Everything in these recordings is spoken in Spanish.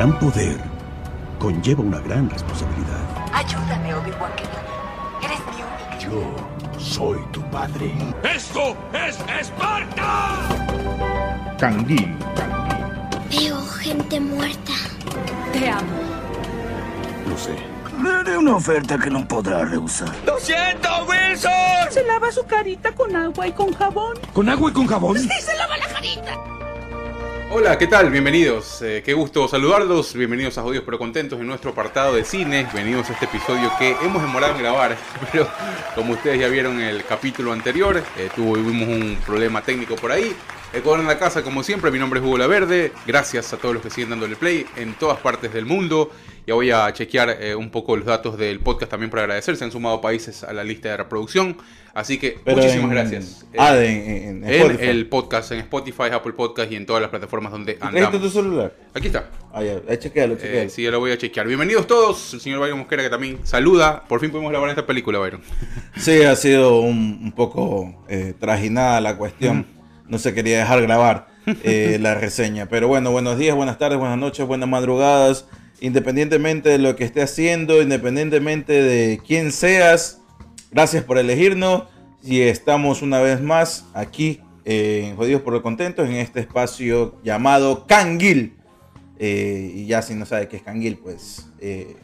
gran poder conlleva una gran responsabilidad. Ayúdame, Obi-Wan Kenobi. Eres mi única. Yo soy tu padre. ¡Esto es Esparta! Canguil. Veo gente muerta. Te amo. Lo sé. Le haré una oferta que no podrá rehusar. ¡Lo siento, Wilson! Se lava su carita con agua y con jabón. ¿Con agua y con jabón? Hola, ¿qué tal? Bienvenidos. Eh, qué gusto saludarlos. Bienvenidos a Jodidos pero Contentos en nuestro apartado de cine. Bienvenidos a este episodio que hemos demorado en grabar, pero como ustedes ya vieron el capítulo anterior, eh, tuvimos un problema técnico por ahí. Ecuador en la casa, como siempre, mi nombre es Hugo La Verde. Gracias a todos los que siguen dándole play en todas partes del mundo. Ya voy a chequear eh, un poco los datos del podcast también para agradecer. Se han sumado países a la lista de reproducción. Así que Pero muchísimas en- gracias. Ah, Eh, de- en, en en el podcast, en Spotify, Apple Podcast y en todas las plataformas donde ¿Trajiste tu andamos. celular? Aquí está. Ah, ya. Ahí chequealo, Eh, chequealo. sí, ya lo voy a chequear. Bienvenidos todos. El señor Byron Mosquera que también saluda. Por fin podemos grabar esta película, Byron. Sí, ha sido un, un poco eh, trajinada la cuestión. No se quería dejar grabar eh, la reseña. Pero bueno, buenos días, buenas tardes, buenas noches, buenas madrugadas. Independientemente de lo que esté haciendo, independientemente de quién seas, gracias por elegirnos. Y estamos una vez más aquí eh, en Jodidos por lo Contentos, en este espacio llamado Canguil. Eh, y ya si no sabe qué es Canguil, pues eh,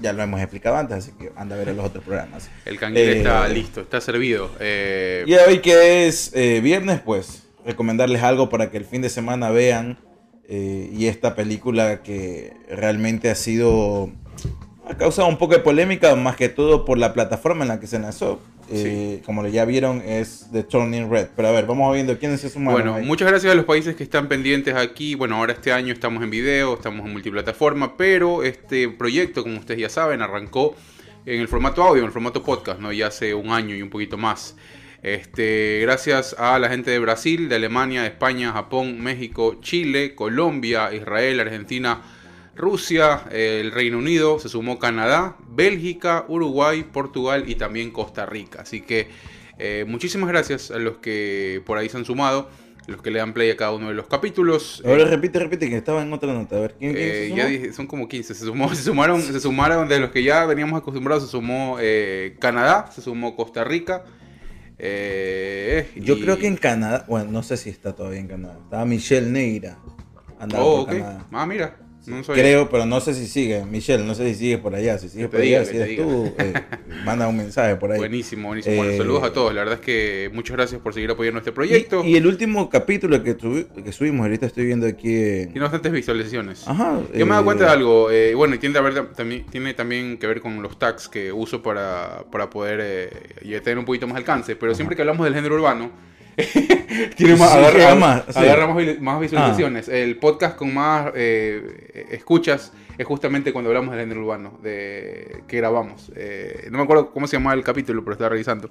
ya lo hemos explicado antes, así que anda a ver los otros programas. El canguil Eh, está listo, está servido. Eh, Y hoy que es eh, viernes, pues recomendarles algo para que el fin de semana vean. eh, y esta película que realmente ha sido. Ha causado un poco de polémica, más que todo por la plataforma en la que se lanzó. Eh, Como ya vieron, es The Turning Red. Pero a ver, vamos viendo quiénes se sumaron. Bueno, ahí. muchas gracias a los países que están pendientes aquí. Bueno, ahora este año estamos en video, estamos en multiplataforma, pero este proyecto, como ustedes ya saben, arrancó en el formato audio, en el formato podcast, ¿no? Ya hace un año y un poquito más. Este, gracias a la gente de Brasil, de Alemania, de España, Japón, México, Chile, Colombia, Israel, Argentina, Rusia, eh, el Reino Unido, se sumó Canadá, Bélgica, Uruguay, Portugal y también Costa Rica. Así que eh, muchísimas gracias a los que por ahí se han sumado, los que le dan play a cada uno de los capítulos. Ahora Eh, repite, repite, que estaba en otra nota. A ver, ¿quién, quién se eh, sumó? ya dije, son como 15, se, sumó, se, sumaron, se sumaron de los que ya veníamos acostumbrados, se sumó Canadá, se sumó Costa Rica. eh, Yo y- creo que en Canadá, bueno, no sé si está todavía en Canadá. Estaba Michelle Neira. Andaba Oh, por ok. Canadá. Ah, mira, no sabía. Creo, pero no sé si sigue. Michelle, no sé si sigue por allá. Si sigue por diga, allá, si eres diga. tú, eh, manda un mensaje por ahí. Buenísimo, buenísimo. Bueno, Eh, saludos a todos. La verdad es que muchas gracias por seguir apoyando este proyecto. Y, y el último capítulo que, tuvi- que subimos, ahorita estoy viendo aquí. eh, Tiene bastantes visualizaciones. Ajá. Yo me he dado eh, cuenta de algo, eh, bueno, y tiene, que ver también, tiene también que ver con los tags que uso para, para poder eh, tener un poquito más alcance, pero siempre que hablamos del género urbano, tiene más, Sí, agarra, más, sí. más, más visualizaciones. El podcast con más eh, escuchas es justamente cuando hablamos del género urbano, de que grabamos. Eh, no me acuerdo cómo se llamaba el capítulo, pero estaba revisando.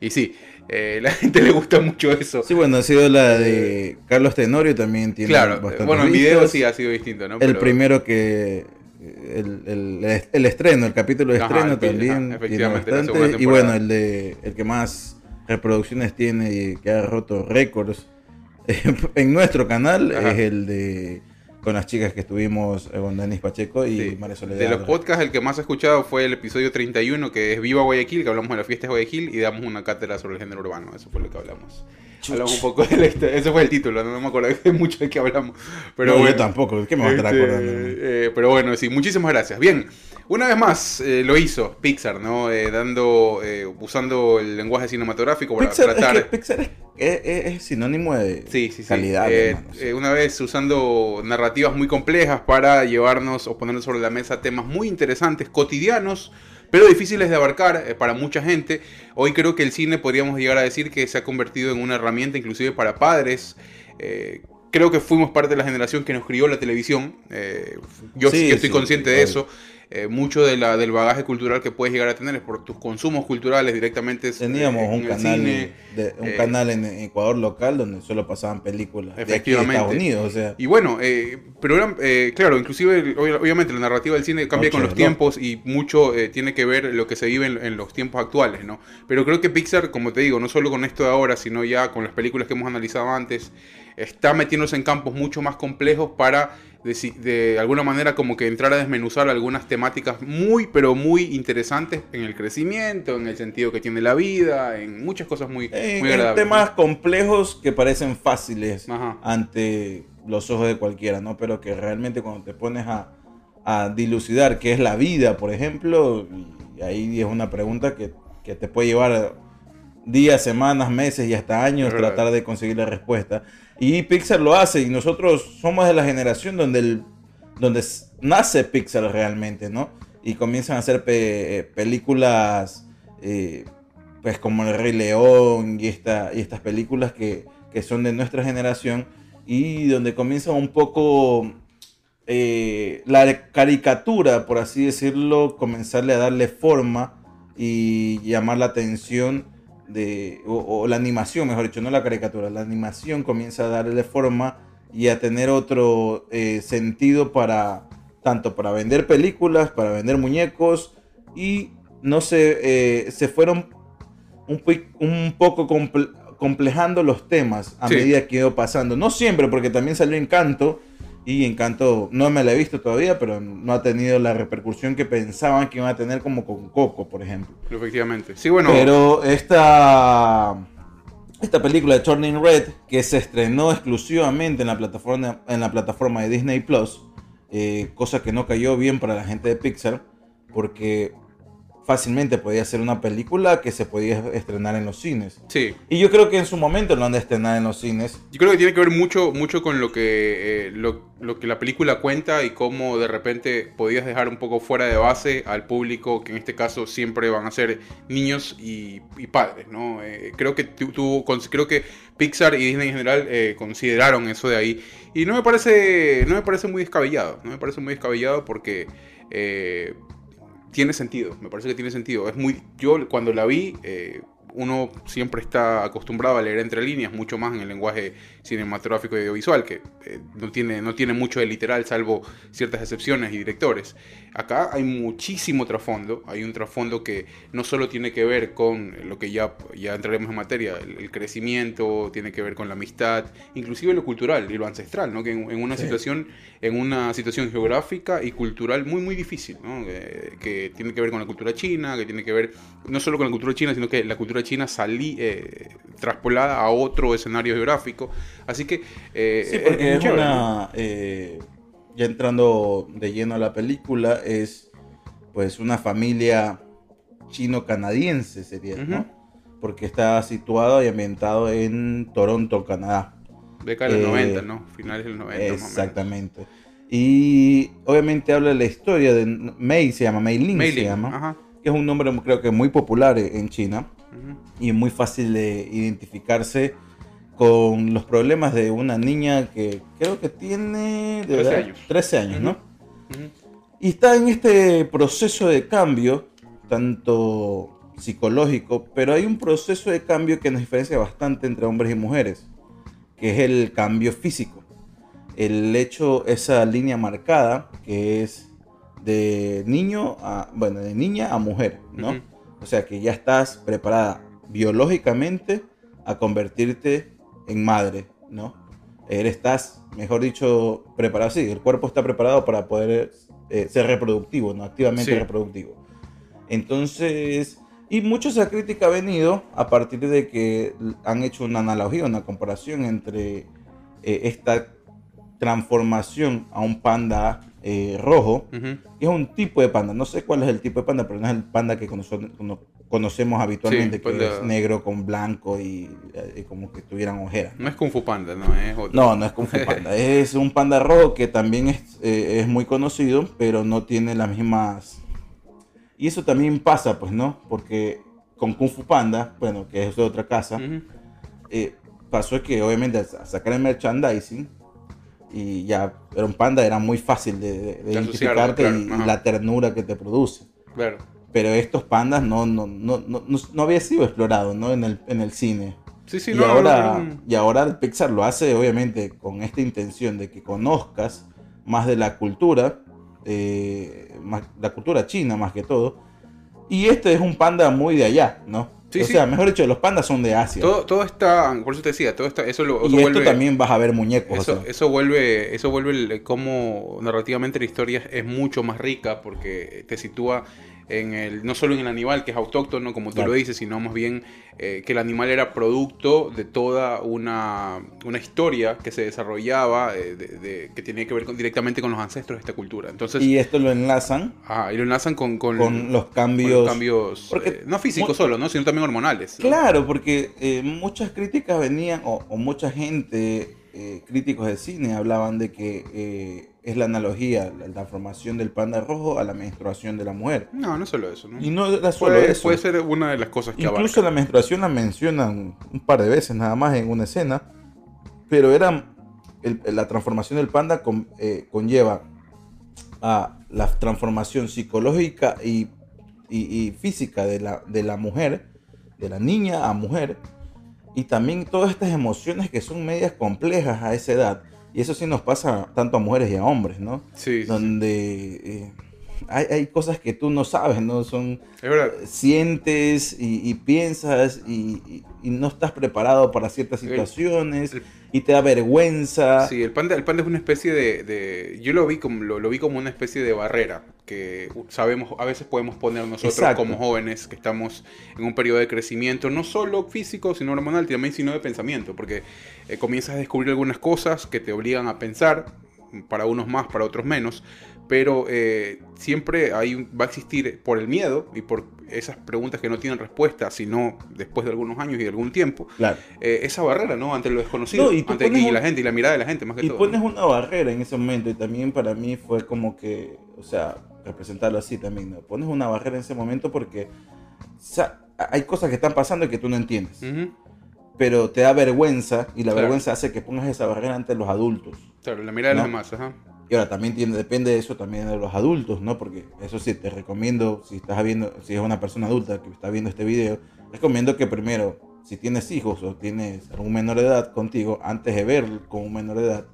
Y sí, eh, la gente le gusta mucho eso. Sí, bueno, ha sido la de Carlos Tenorio también tiene claro, eh, bueno, en video sí ha sido distinto, ¿no? El Pero- primero que. El, el- el estreno, el capítulo de Ajá, estreno pi- también. ajá, tiene efectivamente, la bastante. Y bueno, el de el que más reproducciones tiene y que ha roto récords en nuestro canal Ajá. es el de con las chicas que estuvimos eh, con Denis Pacheco y Sí. María Soledad. De los podcasts, el que más he escuchado fue el episodio 31, que es Viva Guayaquil, que hablamos de la fiesta de Guayaquil y damos una cátedra sobre el género urbano. Eso fue lo que hablamos. Hablamos un poco de la historia. Ese fue el título, no me acuerdo de mucho de qué hablamos. Pero No, bueno, yo tampoco, ¿qué me voy a estar Este, acordando? eh, pero bueno, sí, muchísimas gracias. Bien, una vez más eh, lo hizo Pixar, ¿no? Eh, dando, eh, usando el lenguaje cinematográfico para Pixar, tratar. es que Pixar es, es- es- es sinónimo de Sí, sí, sí. calidad. Eh, eh, una vez usando narrativas muy complejas para llevarnos o ponernos sobre la mesa temas muy interesantes, cotidianos, pero difíciles de abarcar eh, para mucha gente. Hoy creo que el cine podríamos llegar a decir que se ha convertido en una herramienta inclusive para padres. Eh, creo que fuimos parte de la generación que nos crió la televisión. Eh, yo, Sí, yo estoy sí, consciente de eso. Eh, mucho de la, del bagaje cultural que puedes llegar a tener es por tus consumos culturales directamente. eh, Teníamos en un el canal, cine. de, un eh, canal en Ecuador local donde solo pasaban películas de Efectivamente. Estados Unidos. O sea, Y bueno, eh, pero eran, eh, claro, inclusive, ob- obviamente la narrativa del cine cambia con los tiempos y mucho eh, tiene que ver lo que se vive en, en los tiempos actuales, ¿no? Pero creo que Pixar, como te digo, no solo con esto de ahora, sino ya con las películas que hemos analizado antes, está metiéndose en campos mucho más complejos para de, alguna manera como que entrar a desmenuzar algunas temáticas muy pero muy interesantes en el crecimiento, en el sentido que tiene la vida, en muchas cosas muy, En, muy en temas complejos que parecen fáciles Ajá. ante los ojos de cualquiera, ¿no? Pero que realmente cuando te pones a, a dilucidar qué es la vida, por ejemplo, y ahí es una pregunta que, que te puede llevar días, semanas, meses y hasta años tratar de conseguir la respuesta. Y Pixar lo hace y nosotros somos de la generación donde, donde nace Pixar realmente, ¿no? Y comienzan a hacer pe- películas, eh, pues como El Rey León y, y estas películas que, que son de nuestra generación y donde comienza un poco eh, la caricatura, por así decirlo, comenzarle a darle forma y llamar la atención de, o, o la animación, mejor dicho, no la caricatura, la animación comienza a darle forma y a tener otro eh, sentido para, tanto para vender películas, para vender muñecos y no sé, eh, se fueron un, poco comple- complejando los temas a Sí. medida que iba pasando. No siempre, porque también salió Encanto. Y Encanto no me la he visto todavía, pero no ha tenido la repercusión que pensaban que iba a tener como con Coco, por ejemplo. Efectivamente. Sí, bueno. Pero esta, esta película de Turning Red, que se estrenó exclusivamente en la plataforma, en la plataforma de Disney Plus, eh, cosa que no cayó bien para la gente de Pixar, porque fácilmente podía ser una película que se podía estrenar en los cines. Sí. Y yo creo que en su momento lo han de estrenar en los cines. Yo creo que tiene que ver mucho, mucho con lo que, eh, lo, lo que la película cuenta y cómo de repente podías dejar un poco fuera de base al público, que en este caso siempre van a ser niños y, y padres, ¿no? Eh, creo, que tu- cons- creo que Pixar y Disney en general eh, consideraron eso de ahí. Y no me parece, no me parece muy descabellado, no me parece muy descabellado porque... eh, tiene sentido, me parece que tiene sentido. Es muy, yo cuando la vi, eh, uno siempre está acostumbrado a leer entre líneas, mucho más en el lenguaje cinematográfico y audiovisual, que eh, no, tiene, no tiene mucho de literal, salvo ciertas excepciones y directores. Acá hay muchísimo trasfondo, hay un trasfondo que no solo tiene que ver con lo que ya, ya entraremos en materia, el, el crecimiento, tiene que ver con la amistad, inclusive lo cultural y lo ancestral, ¿no? que en, en una Sí. situación en una situación geográfica y cultural muy muy difícil, ¿no? Eh, que tiene que ver con la cultura china, que tiene que ver no solo con la cultura china, sino que la cultura china salí eh, traspolada a otro escenario geográfico. Así que eh, Sí, porque muy es una. Eh, ya entrando de lleno a la película, es pues una familia chino-canadiense, sería, ¿no? Porque está situado y ambientado en Toronto, Canadá. Década de los eh, 90, ¿no? Finales del 90. más o menos. Exactamente. Y obviamente habla de la historia de Mei, se llama Mei Ling, Mei se Ling, llama, ajá. que es un nombre creo que muy popular en China Ujú. y muy fácil de identificarse con los problemas de una niña que creo que tiene de 13 edad, años. 13 años, ¿no? Y está en este proceso de cambio, tanto psicológico, pero hay un proceso de cambio que nos diferencia bastante entre hombres y mujeres, que es el cambio físico. El hecho, esa línea marcada, que es de niño a, bueno, de niña a mujer, ¿no? O sea que ya estás preparada biológicamente a convertirte en madre, ¿no? Eres, estás, mejor dicho, preparado, sí, el cuerpo está preparado para poder eh, ser reproductivo, ¿no? Activamente Sí. reproductivo. Entonces, y mucho esa crítica ha venido a partir de que han hecho una analogía, una comparación entre eh, esta transformación a un panda eh, rojo, Ujú. que es un tipo de panda. No sé cuál es el tipo de panda, pero no es el panda que cono- conocemos habitualmente, Sí, que panda- es negro con blanco y, como que tuvieran ojeras. No es Kung Fu Panda, no, es otro. No, no es Kung Fu Panda. es un panda rojo que también es, eh, es muy conocido, pero no tiene las mismas... Y eso también pasa, pues, ¿no? Porque con Kung Fu Panda, bueno, que es de otra casa, Ujú. eh, pasó que obviamente al sa- sacar el merchandising y ya era un panda, era muy fácil de, de- de De identificarte y, y la ternura que te produce. Claro. Pero estos pandas no, no, no, no, no- había sido explorado ¿no? en, el, en el cine. Sí, sí, y, no, ahora, no, y ahora Pixar lo hace obviamente con esta intención de que conozcas más de la cultura, eh, más- la cultura china más que todo. Y este es un panda muy de allá, ¿no? Sí, o sí. sea, mejor dicho, los pandas son de Asia. Todo, todo está, por eso te decía, todo está, eso lo y esto también vas a ver muñecos. o Eso, sea. eso vuelve, eso vuelve el- cómo narrativamente la historia es mucho más rica porque te sitúa en el, no solo en el animal que es autóctono, como tú Claro. lo dices, sino más bien eh, que el animal era producto de toda una, una historia que se desarrollaba, eh, de- de- que tenía que ver con- directamente con los ancestros de esta cultura. Entonces, y esto lo enlazan ah, y lo enlazan con, con, con los con cambios. los cambios porque eh, no físicos solo, ¿no? sino también hormonales. Claro, porque eh, muchas críticas venían, o, o mucha gente, eh, críticos de cine, hablaban de que eh, es la analogía, la transformación del panda rojo a la menstruación de la mujer. No, no es solo eso. ¿no? Y no era solo puede, eso. puede ser una de las cosas que Incluso abarca. la menstruación la mencionan un par de veces nada más en una escena, pero era el- la transformación del panda con- eh, conlleva a la transformación psicológica y, y- y física de la, de la mujer, de la niña a mujer, y también todas estas emociones que son medias complejas a esa edad. Y eso sí nos pasa tanto a mujeres y a hombres, ¿no? Sí, sí, sí. Donde eh, hay, hay cosas que tú no sabes, ¿no? Son Es verdad. sientes y, y piensas y, y- y no estás preparado para ciertas situaciones el- y te da vergüenza. Sí, el panda, el panda es una especie de, de- yo lo vi como lo, lo vi como una especie de barrera que sabemos a veces podemos poner nosotros Exacto. como jóvenes que estamos en un periodo de crecimiento no solo físico sino hormonal también sino de pensamiento porque eh, comienzas a descubrir algunas cosas que te obligan a pensar para unos más para otros menos pero eh, siempre hay va a existir por el miedo y por esas preguntas que no tienen respuesta sino después de algunos años y de algún tiempo Claro. eh, esa barrera, ¿no? Ante lo desconocido, No, y ante y un- la gente, y la mirada de la gente, más que Y todo. pones ¿no? una barrera en ese momento y también para mí fue como que, o sea, representarlo así también, ¿no? Pones una barrera en ese momento porque o sea, hay cosas que están pasando y que tú no entiendes, Ujú. pero te da vergüenza y la Claro. vergüenza hace que pongas esa barrera ante los adultos. Claro, la mirada de los ¿No? demás, ajá. Y ahora también tiene, depende de eso también de los adultos, ¿no? Porque eso sí, te recomiendo, si estás viendo, si es una persona adulta que está viendo este video, recomiendo que primero, si tienes hijos o tienes algún menor de edad contigo, antes de ver con un menor de edad,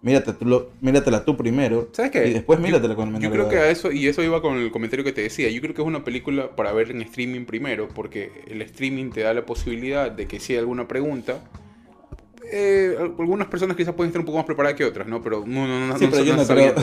mírate tú lo- míratela tú primero ¿Sabes qué? y después Yo- míratela con el menor Yo de creo edad. que a eso, y eso iba con el comentario que te decía, yo creo que es una película para ver en streaming primero, porque el streaming te da la posibilidad de que si hay alguna pregunta, eh, algunas personas quizás pueden estar un poco más preparadas que otras, ¿no? Pero no, no, no, Sí, no- pero yo no no creo-.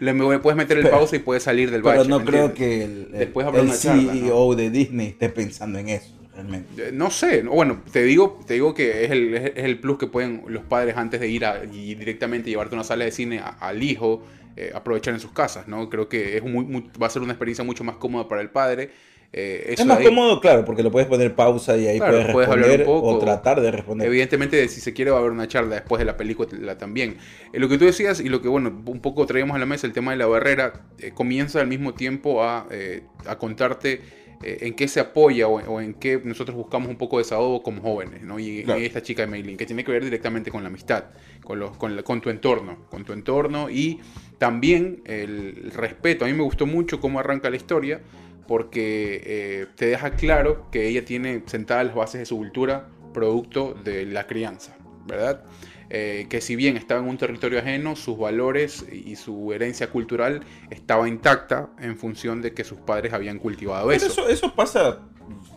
Le me- puedes meter el Pero- pausa y puedes salir del Pero bache. no ¿me creo entiendes? que el, el- Después el una charla, CEO de Disney esté pensando en eso, realmente. Eh, No sé, no, bueno, te digo, te digo que es el, es el plus que pueden los padres antes de ir a, y directamente llevarte a una sala de cine a- al hijo, eh, aprovechar en sus casas, ¿no? Creo que es muy, muy- va a ser una experiencia mucho más cómoda para el padre. Eh, eso Es más ahí. cómodo, claro, porque lo puedes poner pausa y ahí Claro, puedes puedes hablar un responder poco. o tratar de responder. Evidentemente, si se quiere, va a haber una charla después de la película también. Eh, lo que tú decías y lo que, bueno, un poco traíamos a la mesa, el tema de la barrera, eh, comienza al mismo tiempo a, eh, a contarte eh, en qué se apoya o, o en qué nosotros buscamos un poco de desahogo como jóvenes, ¿no? Y, Claro. y esta chica de Maylin, que tiene que ver directamente con la amistad, con, los, con, la- con tu entorno, con tu entorno y también el respeto. A mí me gustó mucho cómo arranca la historia porque eh, te deja claro que ella tiene sentadas las bases de su cultura producto de la crianza, ¿verdad? Eh, que si bien estaba en un territorio ajeno, sus valores y su herencia cultural estaba intacta en función de que sus padres habían cultivado Pero eso. eso, eso pasa,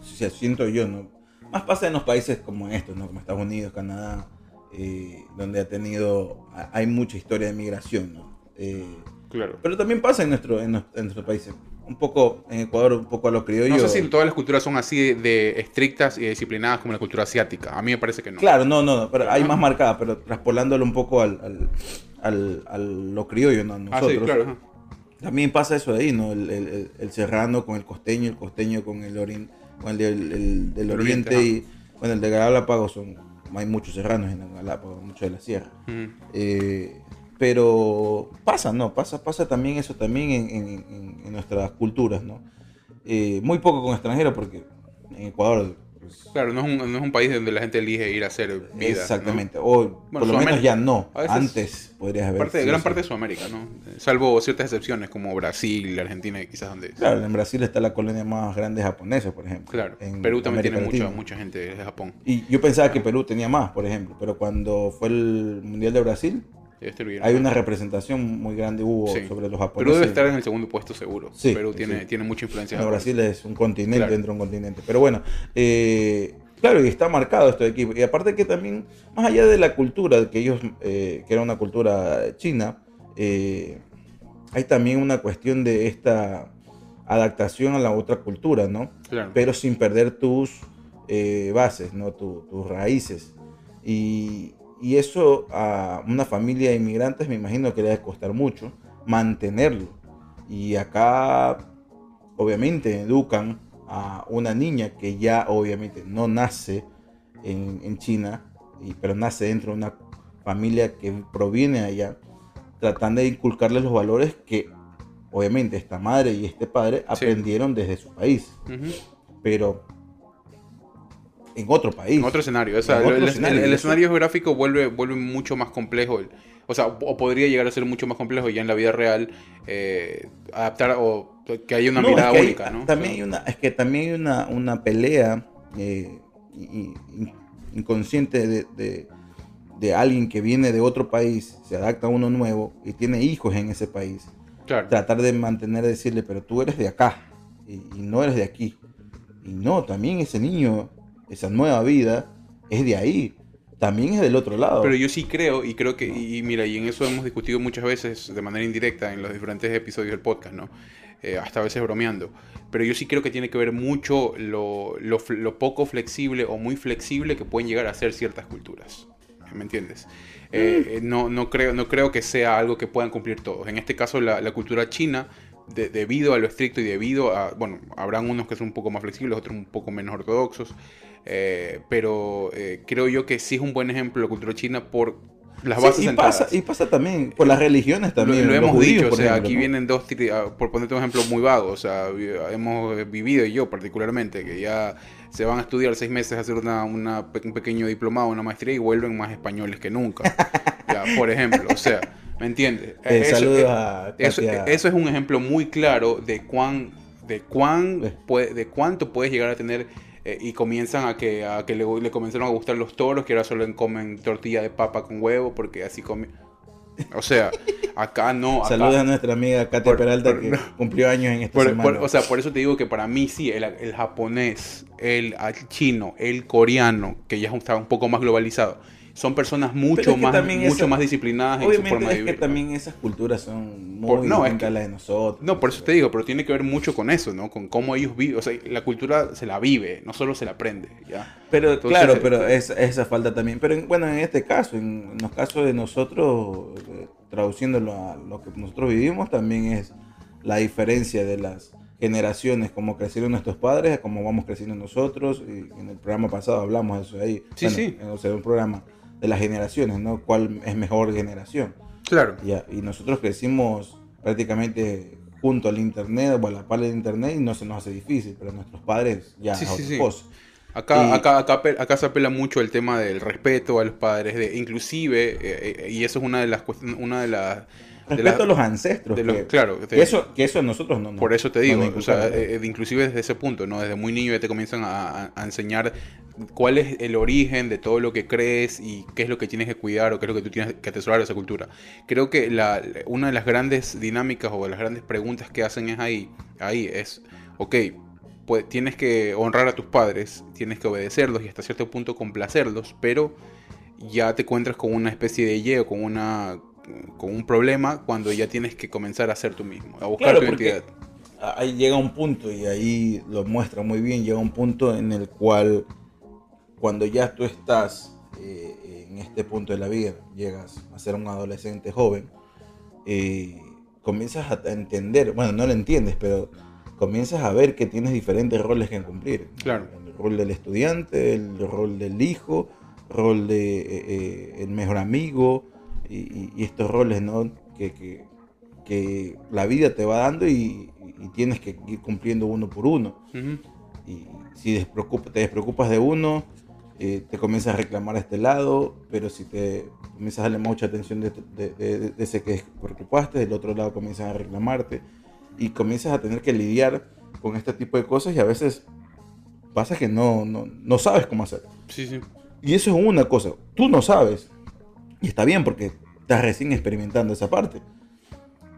siento yo, ¿no? Más pasa en los países como estos, ¿no? Como Estados Unidos, Canadá, eh, donde ha tenido, ha- hay mucha historia de migración, ¿no? Eh, Claro. pero también pasa en, nuestro, en nuestros países. Un poco, en Ecuador, un poco a lo criollo. No sé si todas las culturas son así de, estrictas y disciplinadas como la cultura asiática. A mí me parece que no. Claro, no, no, no, pero hay más marcada, pero traspolándolo un poco al, al, al- a lo criollo, ¿no? ah, Nosotros. sí, claro. ajá. También pasa eso de ahí, ¿no? El, el- el- serrano con el costeño, el costeño con el, orin, con el, del- el del El oriente, oriente, y bueno, el de Galápagos son, hay muchos serranos en Galápagos, muchos de la sierra. Eh, pero pasa, ¿no? Pasa, pasa también eso también en, en- en- nuestras culturas, ¿no? Eh, muy poco con extranjeros porque en Ecuador... pues, Claro, no es, un, no es un país donde la gente elige ir a hacer vida. ¿no? Exactamente. O por lo menos Sudamérica. ya no. Veces- Antes podrías haber... Parte sido gran así. parte de Sudamérica, ¿no? Salvo ciertas excepciones como Brasil, Argentina, quizás donde... Claro, en Brasil está la colonia más grande japonesa, por ejemplo. Claro, En Perú también América tiene mucha, mucha gente de Japón. Y yo pensaba que Perú tenía más, por ejemplo, pero cuando fue el Mundial de Brasil. Hay una representación muy grande hubo Sí. sobre los Perú japoneses. debe estar en el segundo puesto seguro. Sí, Perú tiene, sí. tiene mucha influencia. No. Brasil es un continente Claro. dentro de un continente. Pero bueno, eh, claro, y está marcado esto de aquí. Y aparte que también, más allá de la cultura, que ellos, eh, que era una cultura china, eh, hay también una cuestión de esta adaptación a la otra cultura, ¿no? Claro. Pero sin perder tus bases, ¿no? Tu- tus raíces. Y, y eso a una familia de inmigrantes me imagino que le debe costar mucho mantenerlo. Y acá obviamente educan a una niña que ya obviamente no nace en, en China, y, pero nace dentro de una familia que proviene de allá, tratando de inculcarle los valores que obviamente esta madre y este padre aprendieron desde su país, pero en otro país. En otro escenario. O sea, otro el, escenario, el eso- escenario geográfico vuelve, vuelve mucho más complejo. el- o sea, o podría llegar a ser mucho más complejo ya en la vida real eh, adaptar o que haya una No, mirada es que hay- única, ¿no? También O hay una, es que también hay una, una pelea eh, inconsciente de, de- de alguien que viene de otro país, se adapta a uno nuevo y tiene hijos en ese país. claro. Tratar de mantener, decirle, pero tú eres de acá y, y no eres de aquí. Y no, también ese niño, esa nueva vida, es de ahí. También es del otro lado. Pero yo sí creo, y creo que, y, mira, y en eso hemos discutido muchas veces de manera indirecta en los diferentes episodios del podcast, ¿no? Eh, hasta a veces bromeando. Pero yo sí creo que tiene que ver mucho lo, lo poco flexible o muy flexible que pueden llegar a ser ciertas culturas. ¿Me entiendes? Eh, eh, no, no, creo, no creo que sea algo que puedan cumplir todos. En este caso, la, cultura china, de- debido a lo estricto y debido a, bueno, habrán unos que son un poco más flexibles, otros un poco menos ortodoxos, eh, pero eh, creo yo que sí es un buen ejemplo la cultura china por las Sí, bases y, centradas. pasa, y pasa también por las religiones Lo, también. lo los hemos judíos, dicho, o sea, ejemplo, aquí ¿no? vienen dos, ah, por ponerte un ejemplo muy vago, o sea, vi- hemos vivido, y yo particularmente, que ya se van a estudiar seis meses a hacer una, un pequeño diplomado, una maestría y vuelven más españoles que nunca. Ya, por ejemplo, o sea, ¿me entiendes? Eh, Eso- saludos eh, a eso, eso es un ejemplo muy claro de cuán, de cuán, Eh. de cuánto puedes llegar a tener eh, y comienzan a que, a que le, le comenzaron a gustar los toros, que ahora solo comen tortilla de papa con huevo, porque así comen. O sea, acá no. Acá, Saludos a nuestra amiga Katia Por- Peralta por- que no. cumplió años en esta por- semana. por- o sea, por eso te digo que para mí sí, el, el japonés, el, el chino, el coreano, que ya está un poco más globalizado, son personas mucho, es que más, mucho esa- más disciplinadas en su forma de es que vivir. también esas culturas son muy Por- no, es que- las de nosotros. No, por eso te digo, pero tiene que ver mucho con eso, ¿no? Con cómo ellos viven. O sea, la cultura se la vive, no solo se la aprende, ¿ya? Pero Entonces, claro, eh, pero es, esa falta también. Pero en- bueno, en este caso, en, en los casos de nosotros, eh, traduciéndolo a lo que nosotros vivimos, también es la diferencia de las generaciones, como crecieron nuestros padres, a cómo vamos creciendo nosotros. Y en el programa pasado hablamos de eso ahí. Sí, sí. En, o sea, un programa de las generaciones, ¿no? ¿Cuál es mejor generación? Claro. Ya, y nosotros crecimos prácticamente junto al internet o a la par del internet y no se nos hace difícil, pero nuestros padres ya Sí, sí, sí. Acá, Y- acá, acá, acá se apela mucho el tema del respeto a los padres, de, inclusive, eh, eh, y eso es una de las cuestiones, una de las... las- a los ancestros. de los- que, claro, que de- eso, que eso nosotros no nos- Por eso te no digo, nos o sea, eh, eh, inclusive desde ese punto, ¿no? Desde muy niño ya te comienzan a- a enseñar cuál es el origen de todo lo que crees y qué es lo que tienes que cuidar o qué es lo que tú tienes que atesorar de esa cultura. Creo que la, una de las grandes dinámicas o de las grandes preguntas que hacen es ahí, ahí es, ok, pues tienes que honrar a tus padres, tienes que obedecerlos y hasta cierto punto complacerlos, pero ya te encuentras con una especie de ye o con una con un problema cuando ya tienes que comenzar a ser tú mismo, a buscar Claro, tu identidad. ahí llega un punto y ahí lo muestra muy bien, llega un punto en el cual cuando ya tú estás eh, en este punto de la vida, llegas a ser un adolescente joven, eh, comienzas a entender, bueno, no lo entiendes, pero comienzas a ver que tienes diferentes roles que cumplir. Claro. El rol del estudiante, el rol del hijo, rol de eh, eh, el mejor amigo y, y- estos roles, ¿no? Que, que- que la vida te va dando y, y tienes que ir cumpliendo uno por uno. Ujú. Y si te despreocupas de uno, eh, te comienzas a reclamar a este lado, pero si te comienzas a darle mucha atención de, de- de- de ese que despreocupaste, del otro lado comienzan a reclamarte y comienzas a tener que lidiar con este tipo de cosas y a veces pasa que no, no, no sabes cómo hacer. Sí, sí. Y eso es una cosa, tú no sabes. Y está bien porque estás recién experimentando esa parte.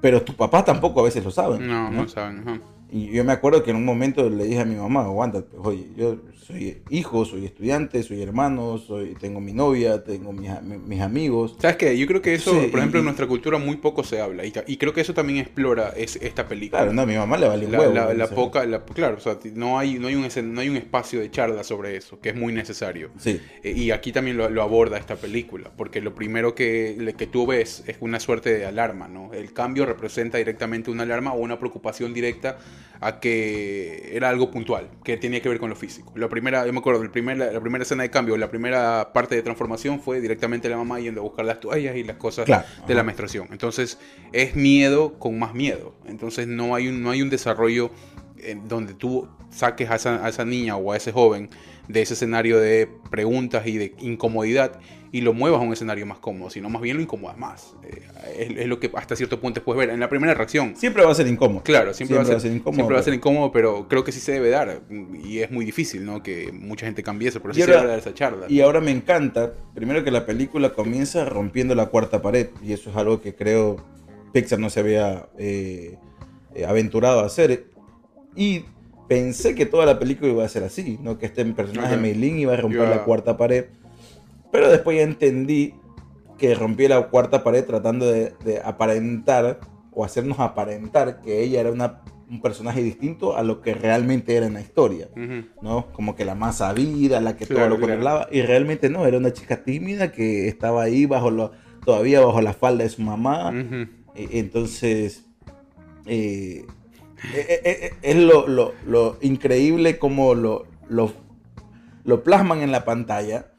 Pero tus papás tampoco a veces lo saben. No, no, saben. ajá. Y yo me acuerdo que en un momento le dije a mi mamá, aguanta, oye, yo soy hijo, soy estudiante, soy hermano, soy, tengo mi novia, tengo mis, amigos. ¿Sabes qué? Yo creo que eso, Sí, por ejemplo, y- en nuestra cultura muy poco se habla. Y, creo que eso también explora es, esta película. Claro, no, a mi mamá le vale un la, huevo. la- poca, la- claro, o sea, ti- no hay, no, hay un, no hay un espacio de charla sobre eso, que es muy necesario. Sí, Eh, Y aquí también lo, lo aborda esta película, porque lo primero que, que tú ves es una suerte de alarma, ¿no? El cambio representa directamente una alarma o una preocupación directa a que era algo puntual, que tenía que ver con lo físico. Primera, yo me acuerdo, el primer- la, la primera escena de cambio, la primera parte de transformación fue directamente la mamá yendo a buscar las toallas y las cosas Claro, de la menstruación. Entonces, es miedo con más miedo. Entonces, no hay un, no hay un desarrollo en donde tú saques a esa, a esa niña o a ese joven de ese escenario de preguntas y de incomodidad y lo muevas a un escenario más cómodo, sino más bien lo incomodas más. Eh, es, es lo que hasta cierto punto puedes ver. En la primera reacción, siempre va a ser incómodo. Claro, siempre, va, a ser, incómodo. siempre va a ser incómodo, pero creo que sí se debe dar. Y es muy difícil, ¿no? Que mucha gente cambie eso, pero sí Y se ahora- debe dar esa charla. Y ahora me encanta, primero que la película comienza rompiendo la cuarta pared, y eso es algo que creo Pixar no se había eh, eh, aventurado a hacer. Y pensé que toda la película iba a ser así, ¿no? que este personaje Ok. Mei Lin iba a romper Iba- la cuarta pared. Pero después ya entendí que rompí la cuarta pared tratando de, de aparentar o hacernos aparentar que ella era una- un personaje distinto a lo que realmente era en la historia. Ujú. ¿no? Como que la más sabida, la que todo Claro, lo claro. controlaba. Y realmente no, era una chica tímida que estaba ahí bajo lo, todavía bajo la falda de su mamá. Ujú. E- Entonces, eh, eh, eh, eh, es lo, lo- lo increíble como lo, lo, lo plasman en la pantalla,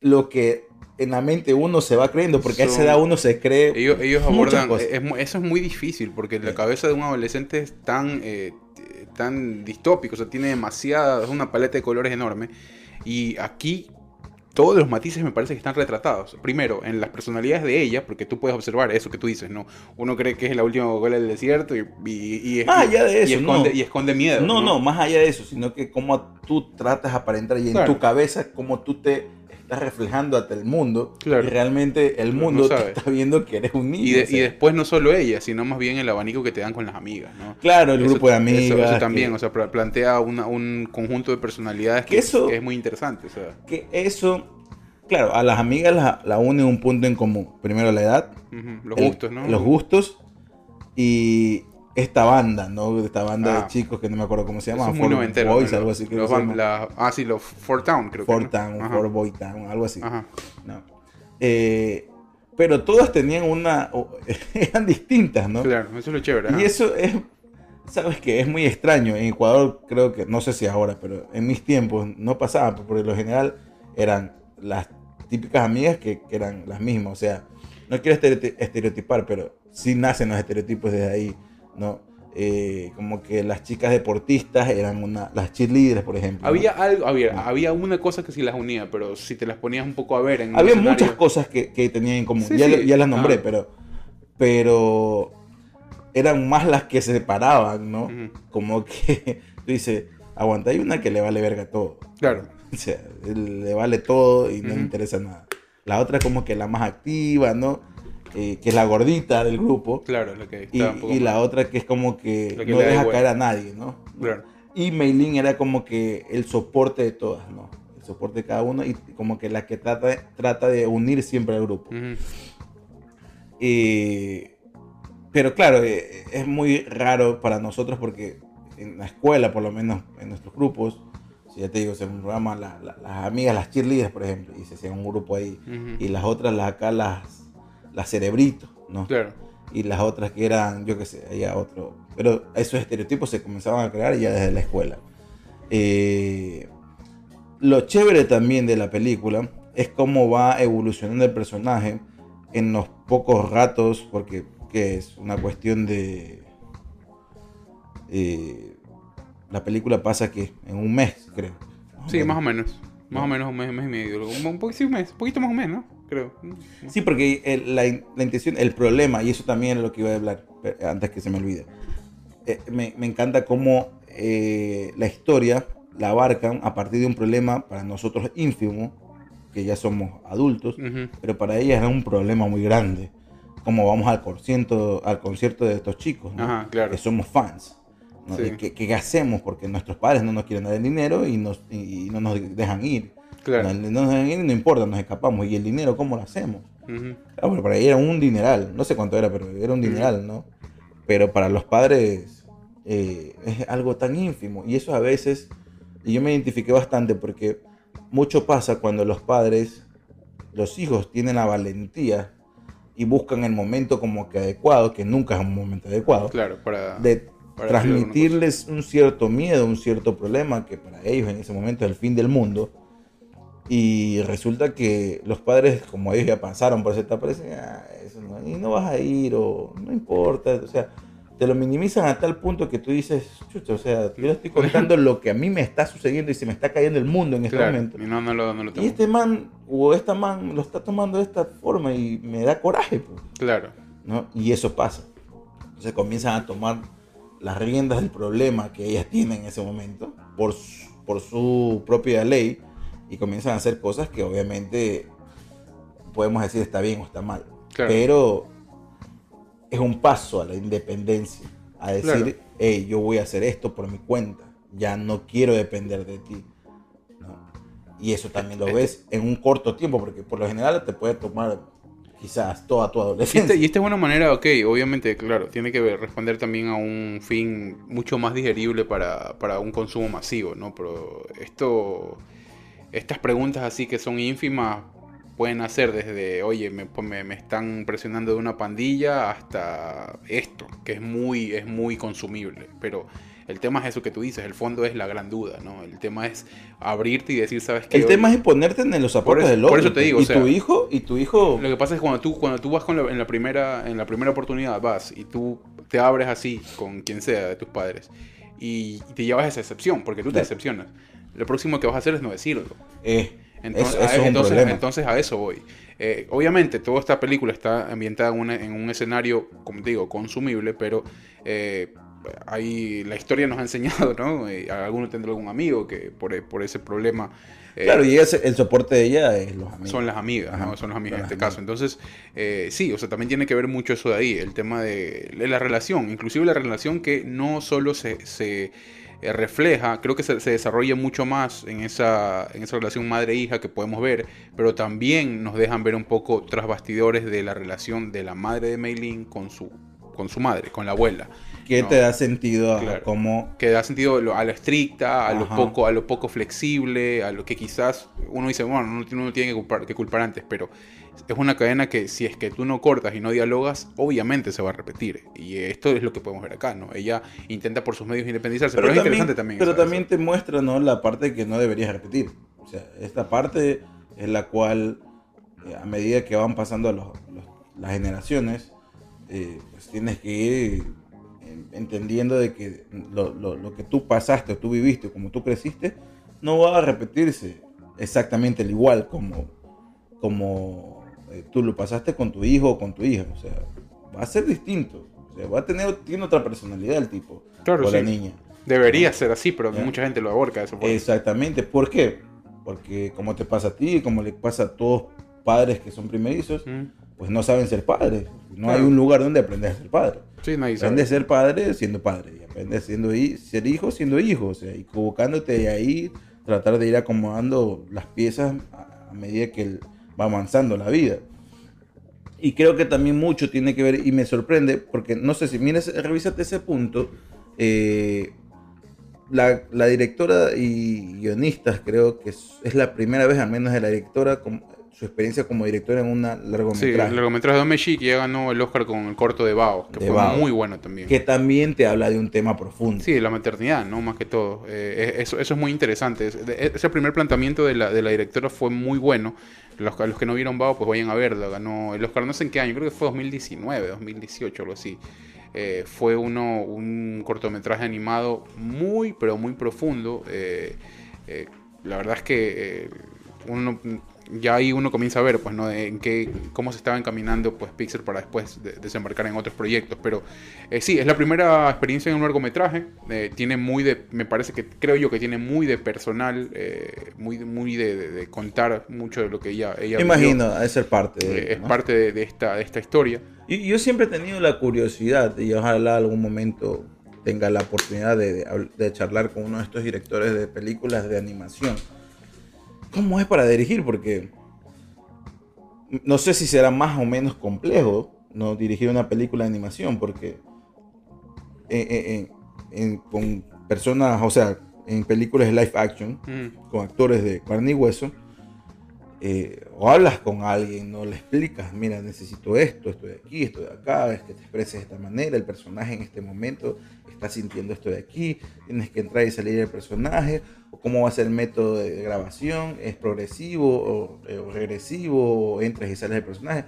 lo que en la mente uno se va creyendo, porque a esa edad uno se cree Ellos, ellos abordan, cosas. es eso es muy difícil porque la cabeza de un adolescente es tan, eh, tan distópico, o sea, tiene demasiada, es una paleta de colores enorme. Y aquí todos los matices me parece que están retratados. Primero, en las personalidades de ella, porque tú puedes observar eso que tú dices, ¿no? Uno cree que es la última Coca-Cola del desierto y, y, y- Más allá de y eso, esconde, no. y esconde miedo. No, no, más allá de eso, sino que cómo tú tratas aparentar y en tu cabeza cómo tú te estás reflejando ante el mundo Claro. y realmente el No mundo te está viendo que eres un niño. Y, de- o sea. y después no solo ella, sino más bien el abanico que te dan con las amigas, ¿no? claro, el Eso- grupo de eso- amigas. Eso, también, que, o sea, pla- plantea una- un conjunto de personalidades que, Que eso- que es muy interesante. O sea, que eso, claro, a las amigas la, la une un punto en común. Primero la edad, los el- gustos, ¿no? Los gustos y esta banda, ¿no? Esta banda Ah. de chicos que no me acuerdo cómo se llama. noventero. Boys, ¿no? algo así. creo Los que la- ah, sí, los Four Town, creo que. Four ¿no? Town, Four Boy Town, algo así. Ajá. No. Eh, pero todas tenían una. eran distintas, ¿no? Claro, eso es lo chévere. ajá. Y eso es. Sabes que es muy extraño. En Ecuador, creo que, no sé si ahora, pero en mis tiempos no pasaba, porque por lo general eran las típicas amigas que, que eran las mismas. O sea, no quiero estereoti- estereotipar, pero sí nacen los estereotipos desde ahí, ¿no? Eh, como que las chicas deportistas eran una. Las cheerleaders, por ejemplo. ¿no? Había algo, había, había una cosa que sí las unía, pero si te las ponías un poco a ver en Había muchas cosas que, que tenían en común. Sí, ya, sí. ya las nombré, Ah. pero, pero eran más las que se separaban, ¿no? Como que tú dices, aguanta, hay una que le vale verga todo. Claro. O sea, le vale todo y no le interesa nada. La otra como que la más activa, ¿no? Eh, que es la gordita del grupo. Claro, lo que Y, y la otra que es como que, no deja caer a nadie, ¿no? Claro. Y Meilin era como que el soporte de todas, ¿no? El soporte de cada uno y como que la que trata, trata de unir siempre al grupo. Eh, pero claro, eh, es muy raro para nosotros porque en la escuela, por lo menos en nuestros grupos, si ya te digo, se programa la- la- las amigas, las cheerleaders, por ejemplo, y se hacía un grupo ahí, y las otras, las acá, las, las cerebritos, ¿no? Claro. Y las otras que eran, yo qué sé, había otro. Pero esos estereotipos se comenzaban a crear ya desde la escuela. Eh, lo chévere también de la película es cómo va evolucionando el personaje en los pocos ratos, porque que es una cuestión de... eh, la película pasa que en un mes, creo. Sí, más o menos. Más o menos un mes, un mes y medio. Un, un, poquito, un mes, un poquito más mes, ¿no? Creo. Sí, porque el- la, la intención, el problema, y eso también es lo que iba a hablar antes que se me olvide. Eh, me, me encanta cómo eh, la historia la abarcan a partir de un problema para nosotros ínfimo, que ya somos adultos, Ujú. pero para ellas era un problema muy grande. Como vamos al concierto, al concierto de estos chicos, ¿no? Ajá, claro. que somos fans. ¿no? Sí. ¿Qué, qué hacemos? Porque nuestros padres no nos quieren dar el dinero y, nos, y no nos dejan ir. Claro. No, no no importa, nos escapamos. ¿Y el dinero cómo lo hacemos? Ujú. Ah, bueno, para ella era un dineral, no sé cuánto era, pero era un dineral, ¿no? Pero para los padres eh, es algo tan ínfimo. Y eso a veces, y yo me identifiqué bastante porque mucho pasa cuando los padres, los hijos tienen la valentía y buscan el momento como que adecuado, que nunca es un momento adecuado, Claro, para... de para transmitirles un cierto miedo, un cierto problema que para ellos en ese momento es el fin del mundo. Y resulta que los padres, como ellos ya pasaron por esa etapa, dicen, "Ah, eso no, y no vas a ir o no importa. O sea, te lo minimizan a tal punto que tú dices, chucha, o sea, yo le estoy contando lo que a mí me está sucediendo y se me está cayendo el mundo en este Claro, momento. y no, no lo, no lo Y este man o esta man lo está tomando de esta forma y me da coraje. Pues. Claro, ¿no? Y eso pasa. Entonces comienzan a tomar las riendas del problema que ellas tienen en ese momento por su, por su propia ley y comienzan a hacer cosas que obviamente podemos decir está bien o está mal. Claro. Pero es un paso a la independencia, a decir, Claro. hey, yo voy a hacer esto por mi cuenta, ya no quiero depender de ti. ¿no? Y eso también lo ves en un corto tiempo, porque por lo general te puede tomar quizás toda tu adolescencia. y esta es una manera, ok, obviamente, claro, tiene que responder también a un fin mucho más digerible para, para un consumo masivo, ¿no? Pero esto, estas preguntas así que son ínfimas pueden hacer desde, oye, me, pues, me, me están presionando de una pandilla hasta esto, que es muy, es muy consumible. Pero el tema es eso que tú dices, el fondo es la gran duda, ¿no? El tema es abrirte y decir, ¿sabes qué? El tema es ponerte en los zapatos del por otro. eso te digo, Y o sea, tu hijo, y tu hijo. Lo que pasa es que cuando tú, cuando tú vas con la- en, la primera, en la primera oportunidad, vas y tú te abres así con quien sea de tus padres y, te llevas esa excepción, porque tú te decepcionas. Lo próximo que vas a hacer es no decirlo. eh, Entonces, a, es un entonces, a eso voy. Eh, obviamente, toda esta película está ambientada en, una- en un escenario, como te digo, consumible, pero eh, ahí la historia nos ha enseñado, ¿no? Eh, alguno tendrá algún amigo que por, por ese problema... claro, y ese- el soporte de ella es los amigos. son las amigas, Ajá, ¿no? Son las amigas en este caso. Entonces, eh, sí, o sea, también tiene que ver mucho eso de ahí, el tema de, de la relación, inclusive la relación que no solo se, se, eh, refleja, creo que se, se desarrolla mucho más en esa, en esa relación madre-hija que podemos ver, pero también nos dejan ver un poco tras bastidores de la relación de la madre de Meilin con su, con su madre, con la abuela. que ¿no? te da sentido a Claro. cómo. que da sentido a lo estricta, a lo poco, a lo poco flexible, a lo que quizás uno dice, bueno, uno, uno tiene que culpar, que culpar antes, pero es una cadena que si es que tú no cortas y no dialogas, obviamente se va a repetir. Y esto es lo que podemos ver acá, ¿no? Ella intenta por sus medios independizarse, pero, es interesante también. Pero también te muestra ¿no? la parte que no deberías repetir. O sea, esta parte es la cual, eh, a medida que van pasando los- los- las generaciones, eh, pues tienes que ir eh, entendiendo de que lo, lo- lo que tú pasaste, o tú viviste, como tú creciste, no va a repetirse exactamente el igual como, como eh, tú lo pasaste con tu hijo o con tu hija. O sea, va a ser distinto. O sea, va a tener tiene otra personalidad el tipo Claro, o la sí. niña. Debería ser así, pero Ya. mucha gente lo aborca. Exactamente. ¿Por qué? Porque como te pasa a ti, como le pasa a todos padres que son primerizos, Mm. pues no saben ser padres. No Claro. hay un lugar donde aprender a ser padre. Sí, nadie. Aprendes a ser padre siendo padre. Y aprendes siendo hi- ser hijo siendo hijo. O sea, y equivocándote de ahí, tratar de ir acomodando las piezas a, a medida que el- va avanzando la vida. Y creo que también mucho tiene que ver, y me sorprende, porque no sé si mires, revísate ese punto. eh, la, la directora y guionistas, creo que es, es la primera vez, al menos de la directora, con, su experiencia como directora en una Sí, largometraje. el largometraje de Meshi que ya ganó el Oscar con el corto de Bao, que De fue Bao. muy bueno también. que también te habla de un tema profundo. Sí, de la maternidad, ¿no? Más que todo. Eh, eso, eso es muy interesante. Es- de- Ese primer planteamiento de la, de la directora fue muy bueno. Los, que no vieron Bao, pues vayan a verlo. Ganó el Oscar, no sé en qué año, creo que fue 2019, 2018, algo así. Eh, fue uno, un cortometraje animado muy, pero muy profundo. Eh, eh, la verdad es que uno, ya ahí uno comienza a ver, pues, ¿no? En qué, cómo se estaba encaminando, pues, Pixar para después de- desembarcar en otros proyectos. Pero eh, sí, es la primera experiencia en un largometraje. eh, tiene muy de, me parece que, creo yo que tiene muy de personal, eh, muy, muy de, de- de contar mucho de lo que ella, ella vivió. imagino, de ser parte de Eh, es ¿no? parte de, esta, de esta historia. Y yo siempre he tenido la curiosidad y ojalá algún momento tenga la oportunidad de, de de charlar con uno de estos directores de películas de animación. ¿Cómo es para dirigir? Porque no sé si será más o menos complejo no dirigir una película de animación, porque en- en- en- con personas, o sea, en películas de live action, Mm. con actores de carne y hueso, eh, o hablas con alguien, no le explicas, mira, necesito esto, esto de aquí, esto de acá, es que te expreses de esta manera, el personaje en este momento está sintiendo esto de aquí, tienes que entrar y salir del personaje, o cómo va a ser el método de grabación, es progresivo o, eh, o regresivo, o entras y sales del personaje.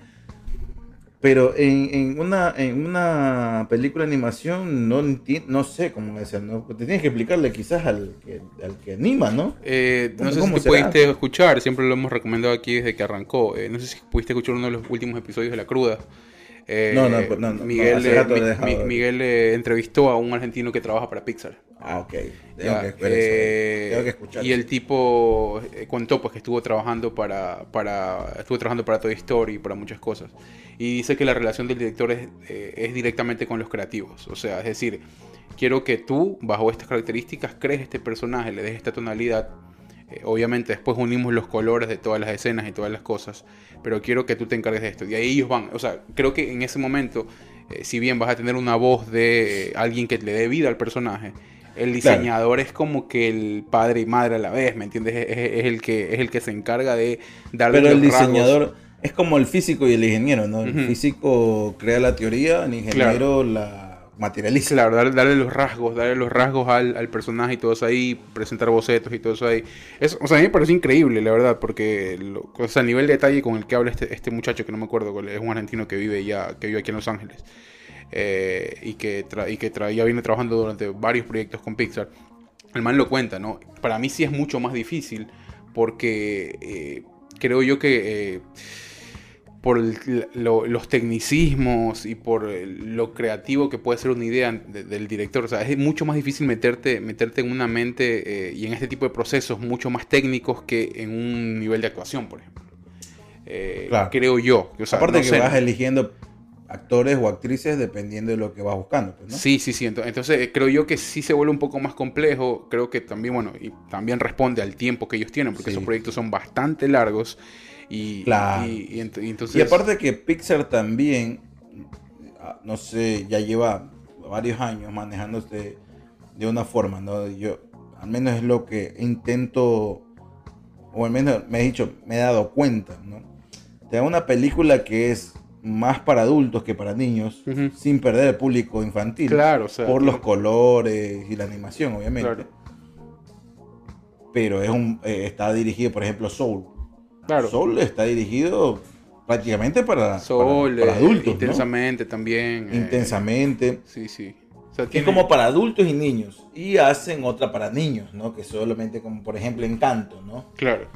Pero en, en una, en una película de animación no, no sé cómo es, ¿no? Te tienes que explicarle quizás al que, al que anima, ¿no? Eh, no ¿Cómo- sé si será? pudiste escuchar, siempre lo hemos recomendado aquí desde que arrancó. eh, no sé si pudiste escuchar uno de los últimos episodios de La Cruda. Eh, No, no, no, no, Miguel, eh, Mi- Mi- de- Miguel eh, entrevistó a un argentino que trabaja para Pixar. Ah, ok. Tengo que eh, Tengo que escuchar y el tipo eh, contó pues que estuvo trabajando para, para estuvo trabajando para Toy Story y para muchas cosas. Y dice que la relación del director es, eh, es directamente con los creativos. O sea es decir quiero que tú bajo estas características crees este personaje le des esta tonalidad Eh, obviamente después unimos los colores de todas las escenas y todas las cosas pero quiero que tú te encargues de esto y ahí ellos van o sea creo que en ese momento eh, si bien vas a tener una voz de alguien que le dé vida al personaje el Claro. diseñador es como que el padre y madre a la vez, ¿me entiendes? Es, es- es el que es el que se encarga de darle Pero el rasgos. diseñador es como el físico y el ingeniero, ¿no? El físico crea la teoría, el ingeniero la materializa. Claro, darle, darle los rasgos, darle los rasgos al, al personaje y todo eso ahí, presentar bocetos y todo eso ahí. Es, o sea, a mí me parece increíble, la verdad, porque lo- nivel de detalle con el que habla este, este muchacho, que no me acuerdo, es un argentino que vive ya, que vive aquí en Los Ángeles, eh, y que, y que tra- ya viene trabajando durante varios proyectos con Pixar. El man lo cuenta, ¿no? Para mí sí es mucho más difícil, porque eh, creo yo que... eh, por el- lo- los tecnicismos y por el- lo creativo que puede ser una idea de- del director. O sea, es mucho más difícil meterte, meterte en una mente eh, y en este tipo de procesos mucho más técnicos que en un nivel de actuación, por ejemplo. Eh, Claro. Creo yo. O sea, Aparte no que sé, vas eligiendo actores o actrices dependiendo de lo que vas buscando, pues, ¿no? Sí, sí, sí. ento- Entonces, eh, creo yo que sí se vuelve un poco más complejo. Creo que también, bueno, y también responde al tiempo que ellos tienen, porque Sí. esos proyectos son bastante largos. Y, Claro. y- y ent- y entonces. Y aparte que Pixar también, ah, no sé, ya lleva varios años manejándose de una forma, ¿no? Yo, al menos es lo que intento, o al menos me he dicho, me he dado cuenta, ¿no? Te da una película que es más para adultos que para niños, sin perder el público infantil. Claro, o sea, por los colores y la animación, obviamente. Claro. Pero es un, eh, está dirigido, por ejemplo, Soul. Claro. Soul está dirigido prácticamente para, Soul, para, para eh, adultos. ¿no? intensamente también. eh, Intensamente. sí, sí. O sea, Es como para adultos y niños. Y hacen otra para niños, ¿no? Que solamente como por ejemplo Encanto, ¿no? Claro.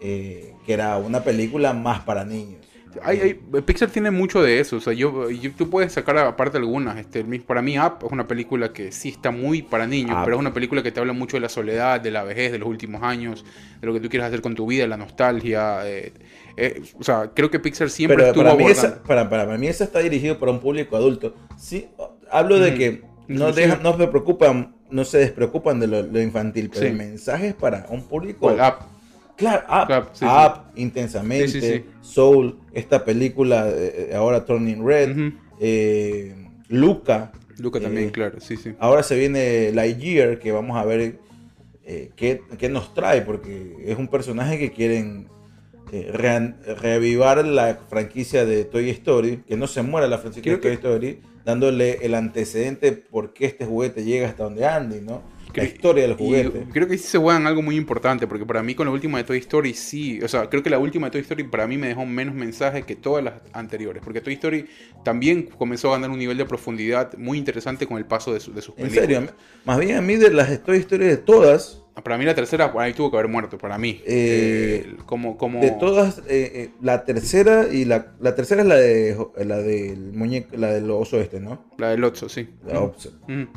Eh, que era una película más para niños. Hay, hay- Pixar tiene mucho de eso. O sea, yo, yo- tú puedes sacar aparte algunas. Este, para mí, Up es una película que sí está muy para niños, Up. pero es una película que te habla mucho de la soledad, de la vejez, de los últimos años, de lo que tú quieres hacer con tu vida, la nostalgia. eh, eh, o sea, creo que Pixar siempre Pero estuvo para mí, esa, para, para mí esa está dirigido para un público adulto. Sí, hablo de Ujú. que no, Inclusive- dejan, no se preocupan, no se despreocupan de lo, lo infantil, pero Sí. el mensaje es para un público ¿Cuál? Claro, Up, Claro, sí, Up, intensamente, Sí, sí, sí. Soul, esta película eh, ahora Turning Red, eh, Luca. Luca también, eh, claro, sí, sí. Ahora se viene Lightyear, que vamos a ver eh, qué, qué nos trae, porque es un personaje que quieren eh, rean- reavivar la franquicia de Toy Story, que no se muera la franquicia Creo de Toy que- Story, dándole el antecedente por qué este juguete llega hasta donde Andy, ¿no? La historia del juguete. creo que sí se juegan algo muy importante, porque para mí con la última de Toy Story sí, o sea, creo que la última de Toy Story para mí me dejó menos mensaje que todas las anteriores, porque Toy Story también comenzó a ganar un nivel de profundidad muy interesante con el paso de, su- de sus En películas. serio, más bien a mí de las Toy Story de todas, Para mí la tercera, ahí tuvo que haber muerto, para mí. Eh, Eh, como, como... De todas, eh, eh, la tercera y la, la tercera es la de la del muñeco, la del oso este, ¿no? La del Otso, sí. La. Ujú.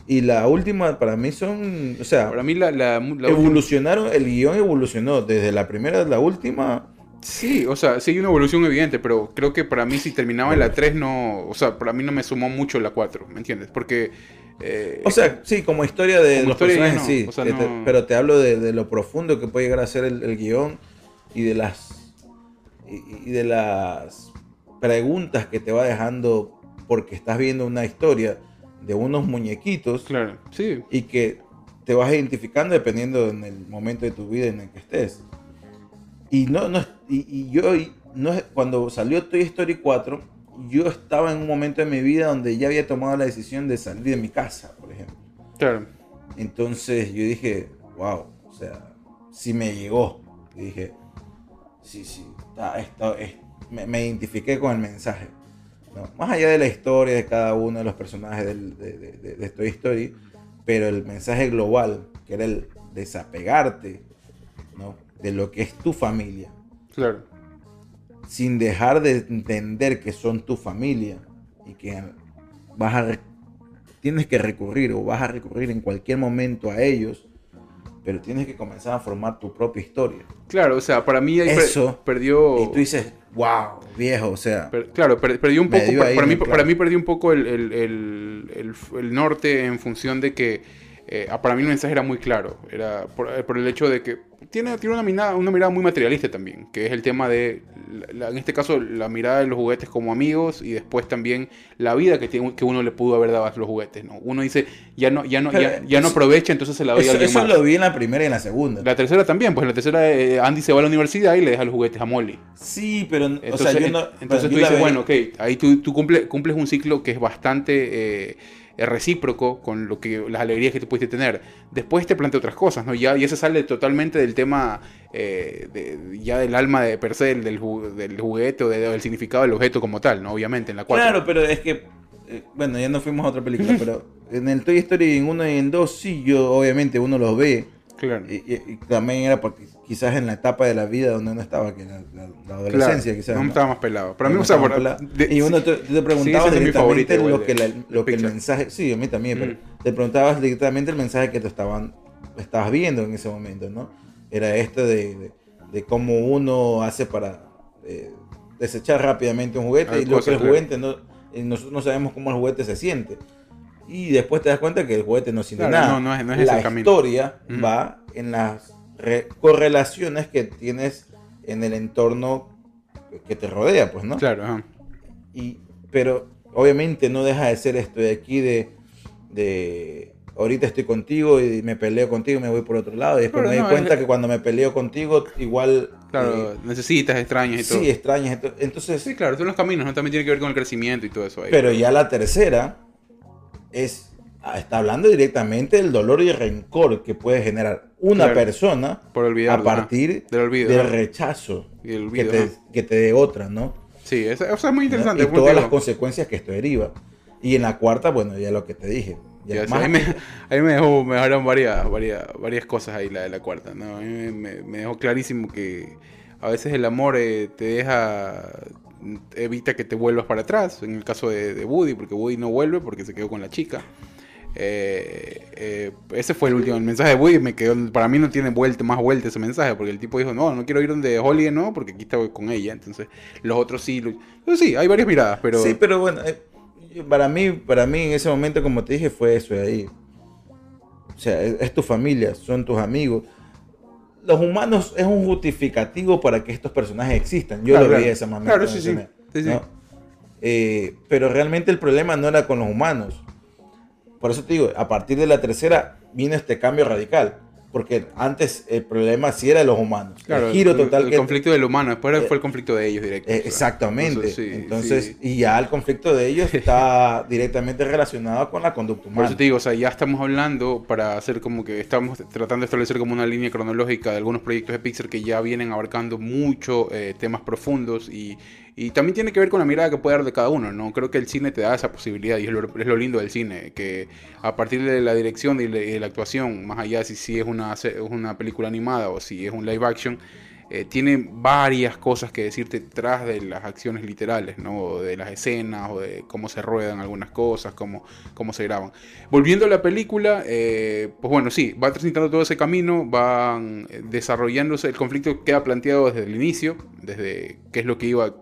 Y la última para mí son, o sea, Para mí la, la, la última- evolucionaron, el guion evolucionó desde la primera a la última. Sí, o sea, sí hay una evolución evidente, pero creo que para mí si terminaba en la 3 no... O sea, para mí no me sumó mucho la 4, ¿me entiendes? Porque... eh, O sea, sí, como historia de Como los historia personajes, no, sí. o sea, que te- no- pero te hablo de, de lo profundo que puede llegar a ser el, el guion y de las y, y de las preguntas que te va dejando porque estás viendo una historia de unos muñequitos Claro, sí. y que te vas identificando dependiendo en el momento de tu vida en el que estés. Y no, no y, y yo no cuando salió Toy Story 4, yo estaba en un momento de mi vida donde ya había tomado la decisión de salir de mi casa, por ejemplo. Claro. Entonces yo dije, wow, o sea, sí me llegó. Y dije, sí, sí, está, está- es- me, me identifiqué con el mensaje. ¿no? Más allá de la historia de cada uno de los personajes del- de, de, de- de Toy Story, pero el mensaje global, que era el desapegarte ¿no? de lo que es tu familia, Claro. Sin dejar de entender que son tu familia y que vas a tienes que recurrir o vas a recurrir en cualquier momento a ellos, pero tienes que comenzar a formar tu propia historia. Claro, o sea, para mí ahí per- Eso. perdió... Y tú dices, wow, viejo, o sea, Per- claro, per- perdió un poco, para, mí, claro. para mí perdió un poco el, el- el- el- el norte en función de que eh, para mí el mensaje era muy claro, era por, eh, por el hecho de que tiene, tiene una, mirada, una mirada muy materialista también, que es el tema de, la- en este caso, la mirada de los juguetes como amigos y después también la vida que, tiene, que uno le pudo haber dado a los juguetes, ¿no? Uno dice, ya no, ya no, ya, no aprovecha, entonces se la doy a eso, alguien eso más. lo vi en la primera y en la segunda. La tercera también, pues en la tercera eh, Andy se va a la universidad y le deja los juguetes a Molly. Sí, pero, Entonces, o sea, yo no, entonces yo tú dices, bueno, ok, ahí tú, tú cumple- cumples un ciclo que es bastante eh, recíproco con lo que las alegrías que tú pudiste tener. Después te plantea otras cosas, ¿no? Ya, ya se sale totalmente del tema, eh, de- ya del alma de per se del, del ju- del juguete o de- del significado del objeto como tal, ¿no? Obviamente, en la cual Claro, pero es que, eh, bueno, ya no fuimos a otra película, pero en el Toy Story en 1 y en 2, sí, yo obviamente uno los ve. Claro. Y, y- y también era porque quizás en la etapa de la vida donde uno estaba, que la, la adolescencia, Claro, quizás. no ¿no? estaba más pelado. Para mí, Uno o sea, por- de- y uno te, te favorito directamente lo que, la- lo que el mensaje, sí, a mí también, pero Mm. te preguntabas directamente el mensaje que te estaban, estabas viendo en ese momento, ¿no? Era este de, de, de cómo uno hace para eh, desechar rápidamente un juguete Hay y lo que el claro. juguete no, y nosotros no sabemos cómo el juguete se siente. Y después te das cuenta que el juguete no siente Claro, nada. no, no es- no es la historia Ujú. va en las correlaciones que tienes en el entorno que te rodea, pues, ¿no? Claro, ajá. Y, pero obviamente no deja de ser esto de aquí de, de ahorita estoy contigo y me peleo contigo y me voy por otro lado. Y después Claro, me doy cuenta es- que cuando me peleo contigo, igual Claro, eh, necesitas, extrañas y todo. sí, extrañas. ento- Entonces, Sí, claro, son los caminos, ¿no? También tiene que ver con el crecimiento y todo eso ahí. pero ya la tercera es está hablando directamente del dolor y el rencor que puede generar una Claro. persona Por a partir ajá. Del olvido, del ajá. rechazo Y el que te, que te dé otra, ¿no? Sí, eso, eso es muy ¿no? interesante. Y como te todas las consecuencias que esto deriva. Y en la cuarta, bueno, ya lo que te dije. Ya más- ahí, me, ahí me dejó, me dejaron varias, varias, varias cosas ahí la de la cuarta. ¿no? A mí me dejó clarísimo que a veces el amor eh, te deja, evita que te vuelvas para atrás. En el caso de, de Woody, porque Woody no vuelve porque se quedó con la chica. Eh, eh, ese fue el último el mensaje de Woody me quedó para mí no tiene vuelta más vuelta ese mensaje porque el tipo dijo no no quiero ir donde Holly no porque aquí está con ella entonces los otros sí lo- sí hay varias miradas pero Sí, pero bueno, eh, para mí, para mí en ese momento, como te dije, fue eso de ahí. O sea, es, es tu familia, son tus amigos. Los humanos es un justificativo para que estos personajes existan. Yo Claro, lo vi claro. de esa manera. Claro, sí, sí. Sí, sí. Eh, pero realmente el problema no era con los humanos. Por eso te digo, a partir de la tercera vino este cambio radical. Porque antes el problema sí era de los humanos. Claro, el giro total el que conflicto del humano, después eh, fue el conflicto de ellos directo. eh, Exactamente. sí, Entonces, sí. y ya el conflicto de ellos está directamente relacionado con la conducta Por humana. eso te digo, o sea, ya estamos hablando para hacer como que estamos tratando de establecer como una línea cronológica de algunos proyectos de Pixar que ya vienen abarcando mucho eh, temas profundos y, Y también tiene que ver con la mirada que puede dar de cada uno, ¿no? Creo que el cine te da esa posibilidad y es lo, lindo del cine, que a partir de la dirección y de, la actuación, más allá si, si es una, una película animada o si es un live action, eh, tiene varias cosas que decirte detrás de las acciones literales, ¿no? O de las escenas, o de cómo se ruedan algunas cosas, cómo, cómo se graban. Volviendo a la película, eh, pues bueno, sí, va transitando todo ese camino, van eh, desarrollándose, el conflicto queda planteado desde el inicio, desde qué es lo que iba,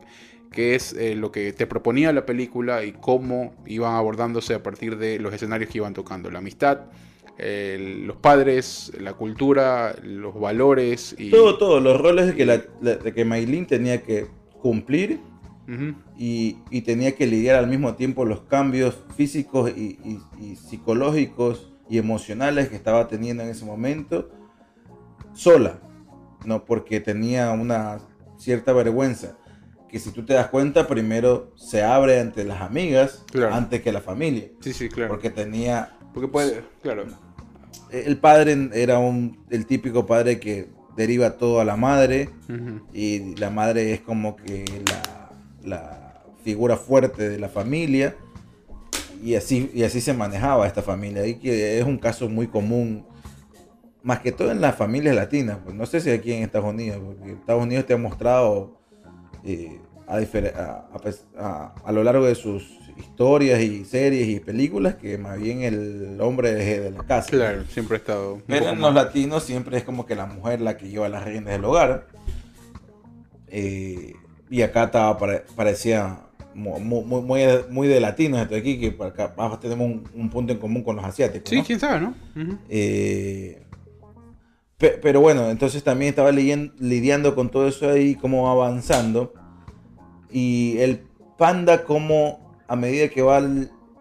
qué es eh, lo que te proponía la película y cómo iban abordándose a partir de los escenarios que iban tocando, la amistad. los padres, la cultura, los valores y Todo, todo, los roles de que, la, de que Maylin tenía que cumplir y, y tenía que lidiar al mismo tiempo los cambios físicos y, y- y psicológicos y emocionales que estaba teniendo en ese momento sola, no porque tenía una cierta vergüenza que si tú te das cuenta primero se abre ante las amigas Claro. antes que la familia. Sí, sí, claro. porque tenía Porque puede, claro. el padre era un el típico padre que deriva todo a la madre. Y la madre es como que la, la figura fuerte de la familia. Y así, y así se manejaba esta familia. Y que es un caso muy común. Más que todo en las familias latinas. Pues no sé si aquí en Estados Unidos porque Estados Unidos te ha mostrado eh, a, a- lo largo de sus historias y series y películas que más bien el hombre es de la casa Claro, siempre ha estado. pero en los latinos siempre es como que la mujer la que lleva las riendas del hogar. Eh, y acá estaba, pare- parecía mu- mu- muy, muy, muy de latinos esto de aquí, que acá tenemos un, un punto en común con los asiáticos. Sí, ¿no? quién sabe, ¿no? Eh, pe- pero bueno, entonces también estaba lidian- lidiando con todo eso ahí, cómo va avanzando. Y el panda, como a medida que va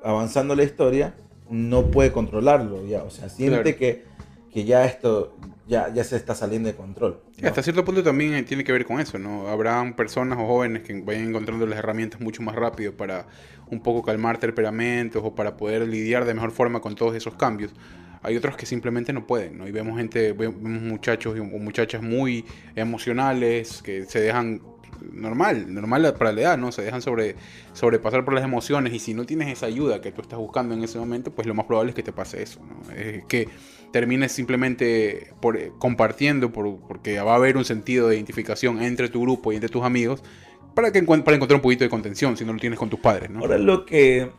avanzando la historia, no puede controlarlo ya. O sea, siente Claro. que, que ya esto ya, ya se está saliendo de control. Sí, ¿no? Hasta cierto punto también eh, tiene que ver con eso, ¿no? Habrán personas o jóvenes que vayan encontrando las herramientas mucho más rápido para un poco calmar temperamentos o para poder lidiar de mejor forma con todos esos cambios. Hay otros que simplemente no pueden, ¿no? Y vemos gente, vemos muchachos o muchachas muy emocionales que se dejan normal, normal para la edad, ¿no? Se dejan sobre, sobrepasar por las emociones y si no tienes esa ayuda que tú estás buscando en ese momento, pues lo más probable es que te pase eso, ¿no? Es que termines simplemente por, eh, compartiendo, por- porque va a haber un sentido de identificación entre tu grupo y entre tus amigos para, que, para encontrar un poquito de contención si no lo tienes con tus padres, ¿no? Ahora lo que,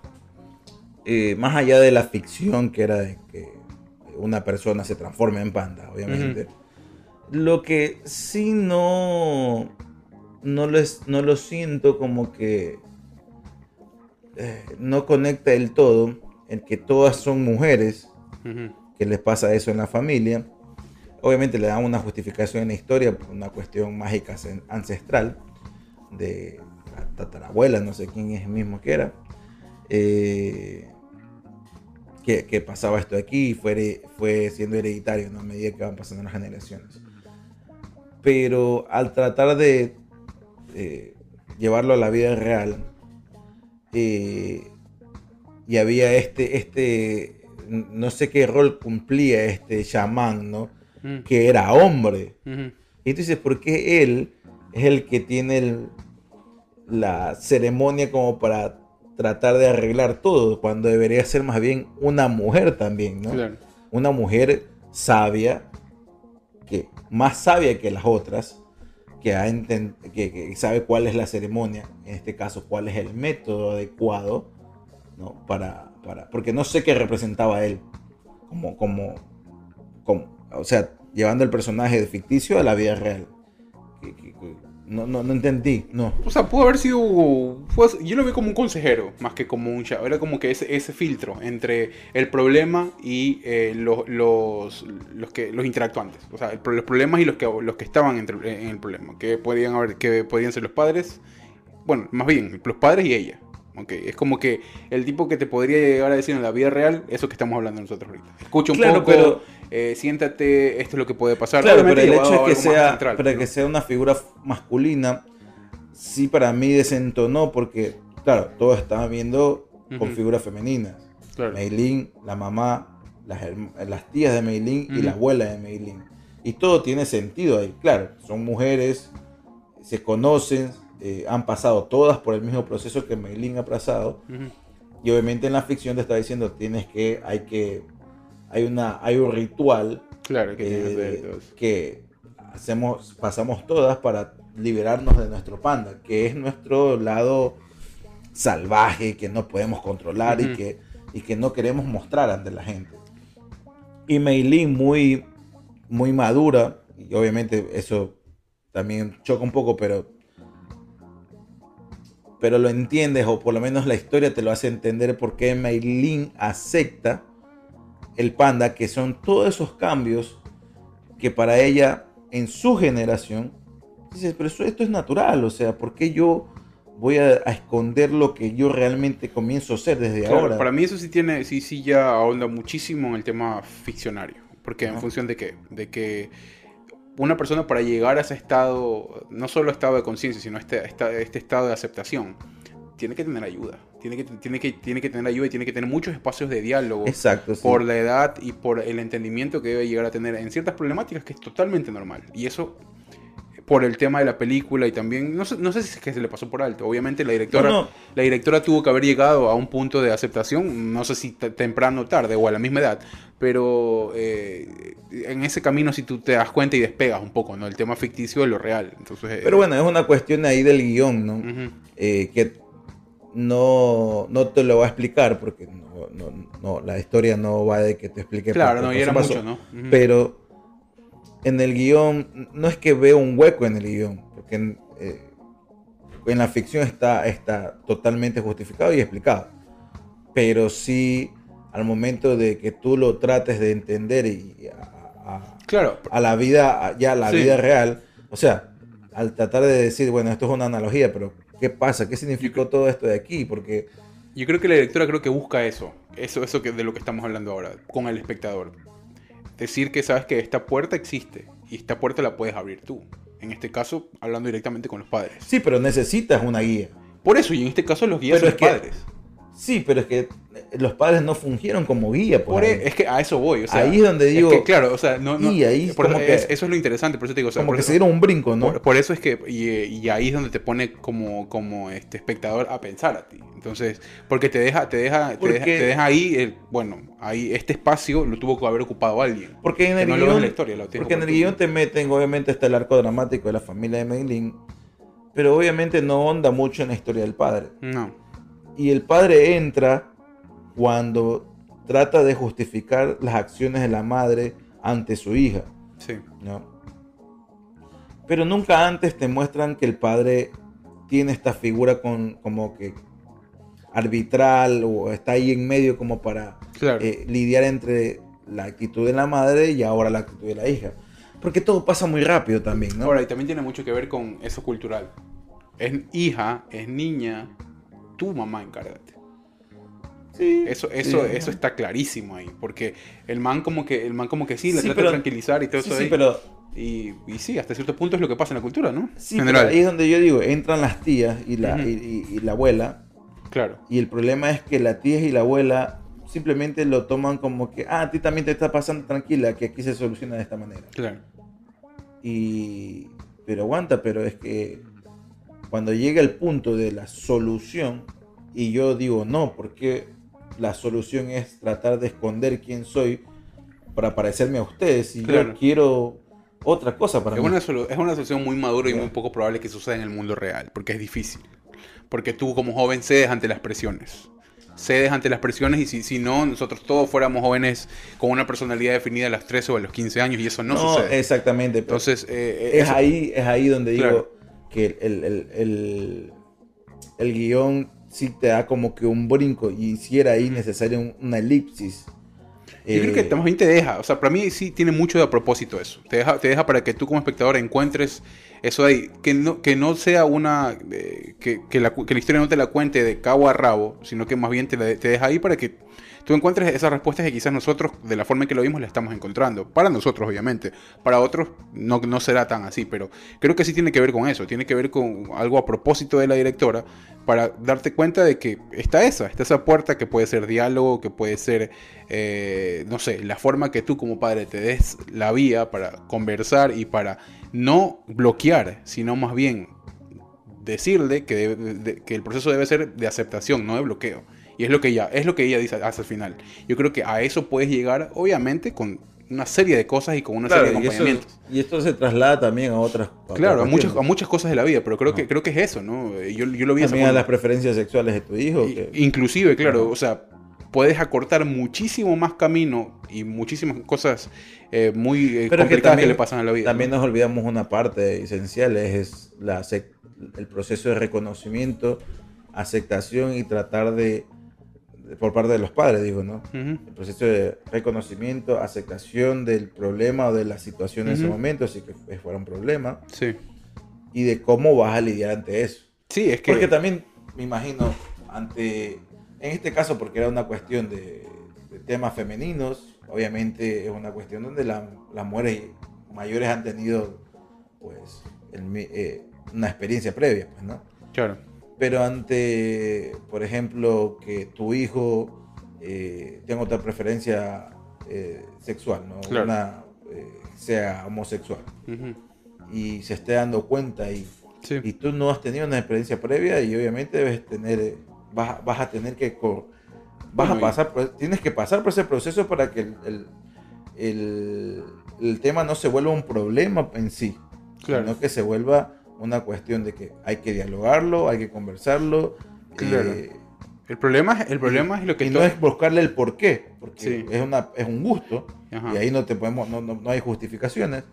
eh, más allá de la ficción que era de que una persona se transforme en panda, obviamente, lo que sí no, no, les, no lo siento como que eh, no conecta del todo, en que todas son mujeres, que les pasa eso en la familia. Obviamente le dan una justificación en la historia por una cuestión mágica an- ancestral de la tatarabuela, no sé quién es mismo que era, eh, que, que pasaba esto aquí y fue, fue siendo hereditario ¿no? a medida que van pasando las generaciones. Pero al tratar de eh, llevarlo a la vida real, eh, y había este, este, no sé qué rol cumplía este chamán, ¿no? Mm. Que era hombre. Y tú dices, ¿por qué él es el que tiene el- la ceremonia como para tratar de arreglar todo? Cuando debería ser más bien una mujer también, ¿no? Claro. Una mujer sabia, que más sabia que las otras, que, sabe cuál es la ceremonia, en este caso, cuál es el método adecuado, ¿no? Para, para, porque no sé qué representaba él, como, como, como, o sea, llevando el personaje ficticio a la vida real. No, no, no entendí, no. O sea, pudo haber sido. yo lo vi como un consejero, más que como un chavo. Era como que ese, ese filtro entre el problema y eh, los, los, los, que, los interactuantes. O sea, el los problemas y los que, los que estaban entre- en el problema. Que podían, haber, que podían ser los padres. Bueno, más bien, los padres y ella. Ok, es como que el tipo que te podría llegar a decir en la vida real, eso que estamos hablando nosotros ahorita. Escucha un Claro, poco, pero- eh, siéntate, esto es lo que puede pasar. Claro, pero el hecho a que sea, central, para ¿no? que sea una figura masculina, sí para mí desentonó porque, claro, todos estaban viendo con Ujú. figuras femeninas. Claro. Meilín, la mamá, las, las tías de Meilín y Ujú. la abuela de Meilín. Y todo tiene sentido ahí. Claro, son mujeres, se conocen, eh, han pasado todas por el mismo proceso que Meilin ha pasado. Ujú. Y obviamente en la ficción te está diciendo, tienes que, hay que, hay una, hay un ritual Claro, que eh, que hacemos, pasamos todas para liberarnos de nuestro panda, que es nuestro lado salvaje, que no podemos controlar y, Ujú. que, y que no queremos mostrar ante la gente. Y Meilin muy, muy madura, y obviamente eso también choca un poco, pero, pero lo entiendes, o por lo menos la historia te lo hace entender por qué Meilin acepta el panda, que son todos esos cambios que para ella, en su generación, dices, pero eso- esto es natural, o sea, ¿por qué yo voy a, a esconder lo que yo realmente comienzo a ser desde Claro, ahora? Para mí eso sí tiene, sí, sí ya ahonda muchísimo en el tema ficcionario. Porque en función de qué? De que una persona para llegar a ese estado, no solo estado de conciencia, sino este, esta- este estado de aceptación, tiene que tener ayuda. Tiene que, tiene, que, tiene que tener ayuda y tiene que tener muchos espacios de diálogo Exacto, sí. por la edad y por el entendimiento que debe llegar a tener en ciertas problemáticas que es totalmente normal. Y eso por el tema de la película y también, no sé, no sé si es que se le pasó por alto. Obviamente la directora, No, no. la directora tuvo que haber llegado a un punto de aceptación, no sé si te- temprano o tarde o a la misma edad, pero eh, en ese camino si tú te das cuenta y despegas un poco, ¿no? El tema ficticio de lo real. Entonces, eh, Pero bueno, es una cuestión ahí del guion, ¿no? ujú. Eh, que no, no te lo va a explicar porque no, no- no, la historia no va de que te explique. Claro, por no, y era mucho, ¿no? Ujú. Pero en el guion, no es que veo un hueco en el guion, porque en, eh, en la ficción está, está totalmente justificado y explicado. Pero sí, al momento de que tú lo trates de entender y a, a- Claro, a la vida, ya a la Sí. vida real, o sea, al tratar de decir, bueno, esto es una analogía, pero ¿qué pasa? ¿Qué significó todo esto de aquí? Porque Yo creo que la directora creo que busca eso, eso, eso que de lo que estamos hablando ahora, con el espectador. Decir que sabes que esta puerta existe y esta puerta la puedes abrir tú. En este caso, hablando directamente con los padres. sí, pero necesitas una guía. Por eso, y en este caso los guías Pero son los que- padres. Sí, pero es que eh, los padres no fungieron como guía. Por ahí. e- es que a eso voy. O sea, Ahí es donde digo- que, claro, o sea, no. no- Y ahí por eso, que- es- eso es lo interesante, por eso te digo. o sea, como por que eso- se dieron un brinco, ¿no? Por, por eso es que, y, y ahí es donde te pone como, como este espectador a pensar a ti. Entonces, porque te deja, te deja, te deja, te deja ahí, el- bueno, ahí este espacio lo tuvo que haber ocupado alguien. Porque en el no guion, la historia, porque en el guion te meten, obviamente está el arco dramático de la familia de Meilin, pero obviamente no onda mucho en la historia del padre. No. Y el padre entra cuando trata de justificar las acciones de la madre ante su hija. Sí. ¿no? Pero nunca antes te muestran que el padre tiene esta figura con, como que arbitral o está ahí en medio como para Claro. eh, lidiar entre la actitud de la madre y ahora la actitud de la hija. Porque todo pasa muy rápido también, ¿no? Ahora, y también tiene mucho que ver con eso cultural. Es hija, es niña, tu mamá encárgate. Sí, Eso, eso, sí. eso está clarísimo ahí. Porque el man como que, el man como que sí, Sí, trata pero- de tranquilizar y todo eso sí, ahí. pero, Y, y sí, hasta cierto punto es lo que pasa en la cultura, ¿no? sí, pero General. ahí es donde yo digo, entran las tías y la, y- y la abuela, Claro. y el problema es que las tías y la abuela simplemente lo toman como que, ah, a ti también te está pasando tranquila, que aquí se soluciona de esta manera. Claro. Y, pero aguanta, pero es que cuando llega el punto de la solución, y yo digo no, porque la solución es tratar de esconder quién soy para parecerme a ustedes, y Claro. yo quiero otra cosa para Es mí. una, es una solución muy madura y muy poco probable que suceda en el mundo real, porque es difícil. Porque tú como joven cedes ante las presiones. Cedes ante las presiones y si, si no, nosotros todos fuéramos jóvenes con una personalidad definida a los 13 o a los 15 años y eso no, No, sucede. exactamente. Entonces, eh, es, eso- ahí, es ahí donde digo Claro. Que el, el, el, el guion sí te da como que un brinco, y si era ahí necesario un- una elipsis. Yo creo que Eh, más bien te deja, o sea, para mí sí tiene mucho de a propósito eso. Te deja, te deja para que tú como espectador encuentres eso de ahí. Que no, que no sea una. eh, que, que la, que la historia no te la cuente de cabo a rabo, sino que más bien te, la- te deja ahí para que tú encuentres esas respuestas que quizás nosotros, de la forma en que lo vimos, la estamos encontrando. Para nosotros, obviamente. Para otros no, no será tan así, pero creo que sí tiene que ver con eso. Tiene que ver con algo a propósito de la directora para darte cuenta de que está esa, está esa puerta que puede ser diálogo, que puede ser, eh, no sé, la forma que tú como padre te des la vía para conversar y para no bloquear, sino más bien decirle que, debe- de- que el proceso debe ser de aceptación, no de bloqueo. Y es lo que ella, es lo que ella dice hasta el final. Yo creo que a eso puedes llegar, obviamente, con una serie de cosas y con una Claro, serie de y, acompañamientos. y esto se traslada también a otras. a Claro, a muchas, a muchas cosas de la vida, pero creo que, creo que es eso, ¿no? Yo, yo lo vi También a las preferencias sexuales de tu hijo. Que- Inclusive, claro, o sea, puedes acortar muchísimo más camino y muchísimas cosas eh, muy eh, Pero es que complicadas que, también, le pasan a la vida. también ¿no? nos olvidamos una parte esencial, es, la el proceso de reconocimiento, aceptación y tratar de- por parte de los padres, digo, ¿no? El proceso de reconocimiento, aceptación del problema o de la situación en ese momento, si que fue- fuera un problema, Sí. y de cómo vas a lidiar ante eso. Sí, es que... Porque también, me imagino, ante, en este caso, porque era una cuestión de, de temas femeninos, obviamente es una cuestión donde la- las mujeres mayores han tenido, pues, el eh, una experiencia previa, pues, ¿no? Claro. Pero ante, por ejemplo, que tu hijo eh, tenga otra preferencia eh, sexual, ¿no? Claro. Una, eh, sea homosexual, y se esté dando cuenta y Sí. y tú no has tenido una experiencia previa y obviamente debes tener, vas, vas a tener que, vas a pasar, por- tienes que pasar por ese proceso para que el, el, el- el tema no se vuelva un problema en sí, Claro. sino que se vuelva una cuestión de que hay que dialogarlo, hay que conversarlo. Claro. eh, El problema, es- el problema es lo que y no es buscarle el por qué, porque Sí. es, una, es un gusto Ajá. y ahí no te podemos, no, no- no hay justificaciones.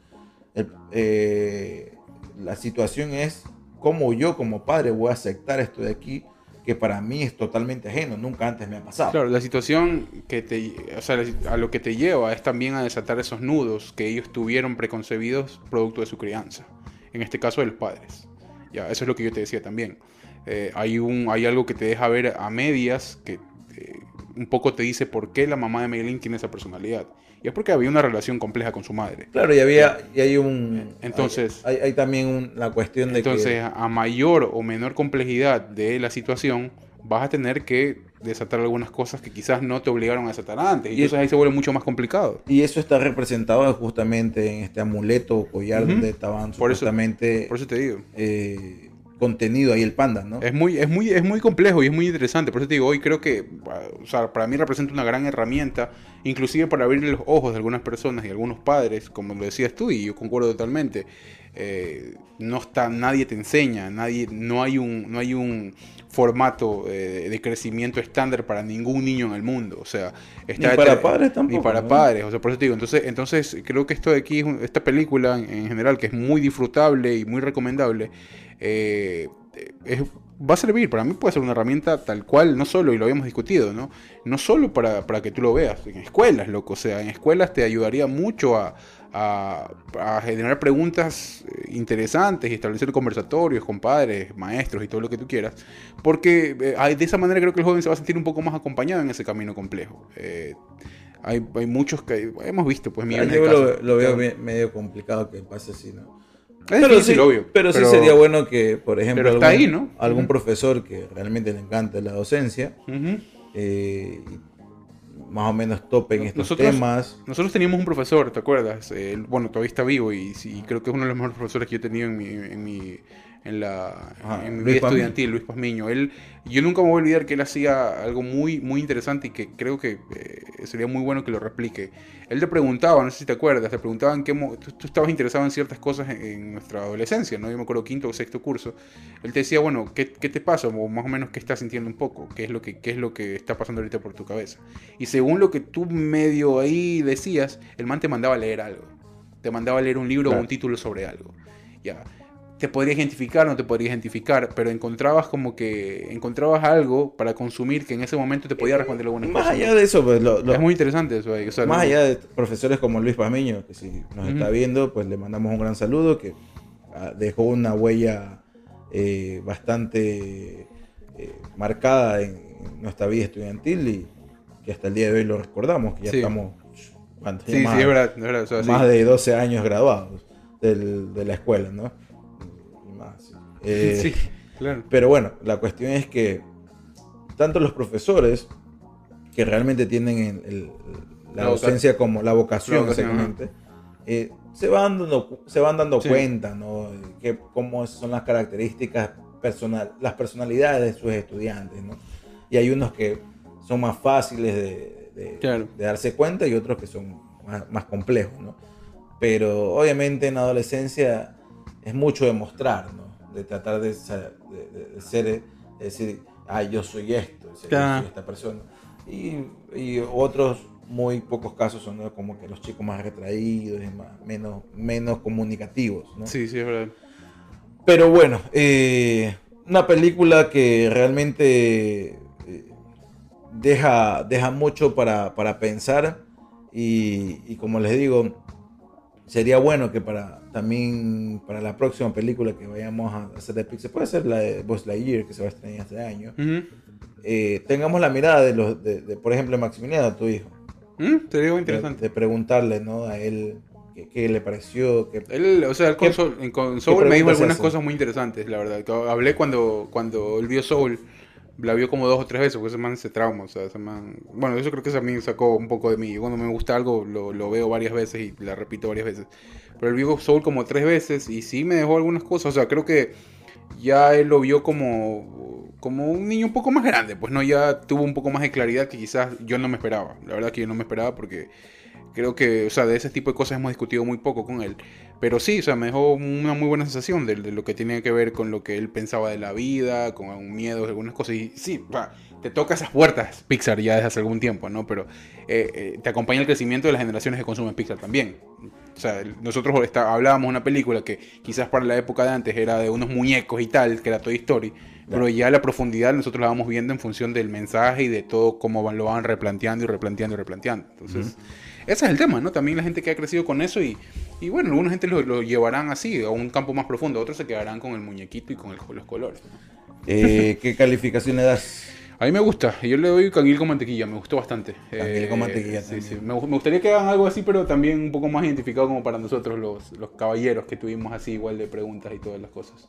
El- eh, la situación es cómo yo como padre voy a aceptar esto de aquí, que para mí es totalmente ajeno, nunca antes me ha pasado. Claro, la situación que te, o sea, a lo que te lleva es también a desatar esos nudos que ellos tuvieron preconcebidos producto de su crianza. En este caso de los padres. Ya, eso es lo que yo te decía también. Eh, hay, un, hay algo que te deja ver a medias que eh, un poco te dice por qué la mamá de Maylin tiene esa personalidad. Y es porque había una relación compleja con su madre. Claro, y había, y hay un, Entonces- hay, hay- hay también un- la cuestión de Entonces, que, a mayor o menor complejidad de la situación, vas a tener que desatar algunas cosas que quizás no te obligaron a desatar antes. Y entonces ahí se vuelve mucho más complicado. y eso está representado justamente en este amuleto o collar Ujú. donde estaban Por eso- supuestamente Por eso te digo. eh, contenido ahí el panda, ¿no? Es muy, es, muy, es muy complejo y es muy interesante. Por eso te digo, hoy creo que o sea, para mí representa una gran herramienta, inclusive para abrir los ojos de algunas personas y algunos padres, como lo decías tú, y yo concuerdo totalmente. Eh, no está, nadie te enseña, nadie, no hay un, no hay un formato eh, de crecimiento estándar para ningún niño en el mundo. O sea, está Ni para padres tampoco, Ni para ¿no? padres. O sea, por eso te digo. Entonces, entonces creo que esto de aquí, esta película en, en general, que es muy disfrutable y muy recomendable, eh, es- va a servir, para mí puede ser una herramienta tal cual, no solo, y lo habíamos discutido, ¿no? No solo para, para que tú lo veas, en escuelas, loco, o sea, en escuelas te ayudaría mucho a, a- a generar preguntas eh, interesantes y establecer conversatorios con padres, maestros y todo lo que tú quieras, porque eh, de esa manera creo que el joven se va a sentir un poco más acompañado en ese camino complejo. Eh, hay, hay muchos que hemos visto, pues, millones de Yo casos. lo, lo veo me- medio complicado que pase así, ¿no? Es difícil, sí, obvio, pero sí pero- sería bueno que, por ejemplo, pero algún, ahí, ¿no? algún Ujú. profesor que realmente le encante la docencia, Ujú. eh, y más o menos topen estos Nosotros- temas. Nosotros teníamos un profesor, ¿te acuerdas? Bueno, todavía está vivo y, sí, creo que es uno de los mejores profesores que yo he tenido en mi, en mi, en la, Ajá, en mi Luis estudiantil, Luis Pazmiño. Él, yo nunca me voy a olvidar que él hacía algo muy, muy interesante y que creo que eh, sería muy bueno que lo replique. Él te preguntaba, no sé si te acuerdas, te preguntaba en qué mo- tú, tú estabas interesado en ciertas cosas en, en nuestra adolescencia, ¿no? Yo me acuerdo quinto o sexto curso. Él te decía, bueno, ¿qué, qué te pasa? O más o menos qué estás sintiendo un poco, qué es lo que, qué es lo que está pasando ahorita por tu cabeza. Y según lo que tú medio ahí decías, el man te mandaba a leer algo. Te mandaba a leer un libro o Claro. un título sobre algo. Ya. Te podrías identificar, no te podrías identificar, pero encontrabas como que encontrabas algo para consumir que en ese momento te podía responder algunas Más cosas. allá de eso, pues, lo- lo- Es muy interesante eso ahí. o sea, más allá de profesores como Luis Pazmiño, que si nos está viendo, pues le mandamos un gran saludo, que ah, dejó una huella eh, bastante eh, marcada en nuestra vida estudiantil y que hasta el día de hoy lo recordamos, que ya Sí. estamos más, es verdad, es verdad. o sea, sí. más de 12 años graduados del- de la escuela, ¿no? Eh, Sí, claro. Pero bueno, la cuestión es que tanto los profesores que realmente tienen el- el- la La docencia como la vocación, exactamente, eh, se van dando, se van dando Sí. cuenta, ¿no? Que cómo son las características personal, las personalidades de sus estudiantes, ¿no? Y hay unos que son más fáciles de, de- Claro. de darse cuenta y otros que son más, más complejos, ¿no? Pero obviamente en la adolescencia es mucho de mostrar, ¿no? De tratar de, ser- de- de- de ser, de decir, ah, yo soy esto, yo soy esta persona. Y, y otros, muy pocos casos son ¿no? como que los chicos más retraídos y más, menos, menos comunicativos, ¿no? Sí, sí, es verdad. Pero bueno, eh, una película que realmente eh, deja, deja mucho para, para pensar y, y como les digo, sería bueno que para también para la próxima película que vayamos a hacer de Pixar, puede ser la de Buzz Lightyear que se va a estrenar este año, eh, tengamos la mirada de los, de, de, por ejemplo, Maximiliano, tu hijo, Mm, Te digo interesante. de preguntarle ¿no? a él qué, qué le pareció, qué, Él, o sea, con ¿Qué- Soul, en- Soul me dijo algunas cosas muy interesantes, la verdad. Hablé cuando, cuando él vio Soul, la vio como dos o tres veces, porque ese man se trauma, o sea, ese man... Bueno, eso creo que también sacó un poco de mí. Cuando me gusta algo, lo, lo veo varias veces y la repito varias veces. Pero él vio Soul como tres veces y sí me dejó algunas cosas, o sea, creo que ya él lo vio como, como un niño un poco más grande, pues no, ya tuvo un poco más de claridad que quizás yo no me esperaba. La verdad que yo no me esperaba porque creo que, o sea, de ese tipo de cosas hemos discutido muy poco con él. Pero sí, o sea, me dejó una muy buena sensación de, de lo que tenía que ver con lo que él pensaba de la vida, con algún miedo, algunas cosas. Y sí, o sea, te toca esas puertas Pixar ya desde hace algún tiempo, ¿no? Pero eh, eh, te acompaña el crecimiento de las generaciones que consumen Pixar también. O sea, nosotros está- hablábamos de una película que quizás para la época de antes era de unos muñecos y tal, que era Toy Story, pero ya la profundidad nosotros la vamos viendo en función del mensaje y de todo cómo van, lo van replanteando y replanteando y replanteando. Entonces, ese es el tema, ¿no? También la gente que ha crecido con eso y, y bueno, alguna gente lo, llevarán así, a un campo más profundo, otros se quedarán con el muñequito y con el- los colores. eh, ¿qué calificación le das? A mí me gusta, yo le doy canguil con mantequilla, me gustó bastante. Eh, Canguil con mantequilla sí, también. sí. Me, me gustaría que hagan algo así, pero también un poco más identificado como para nosotros los, los caballeros que tuvimos así igual de preguntas y todas las cosas.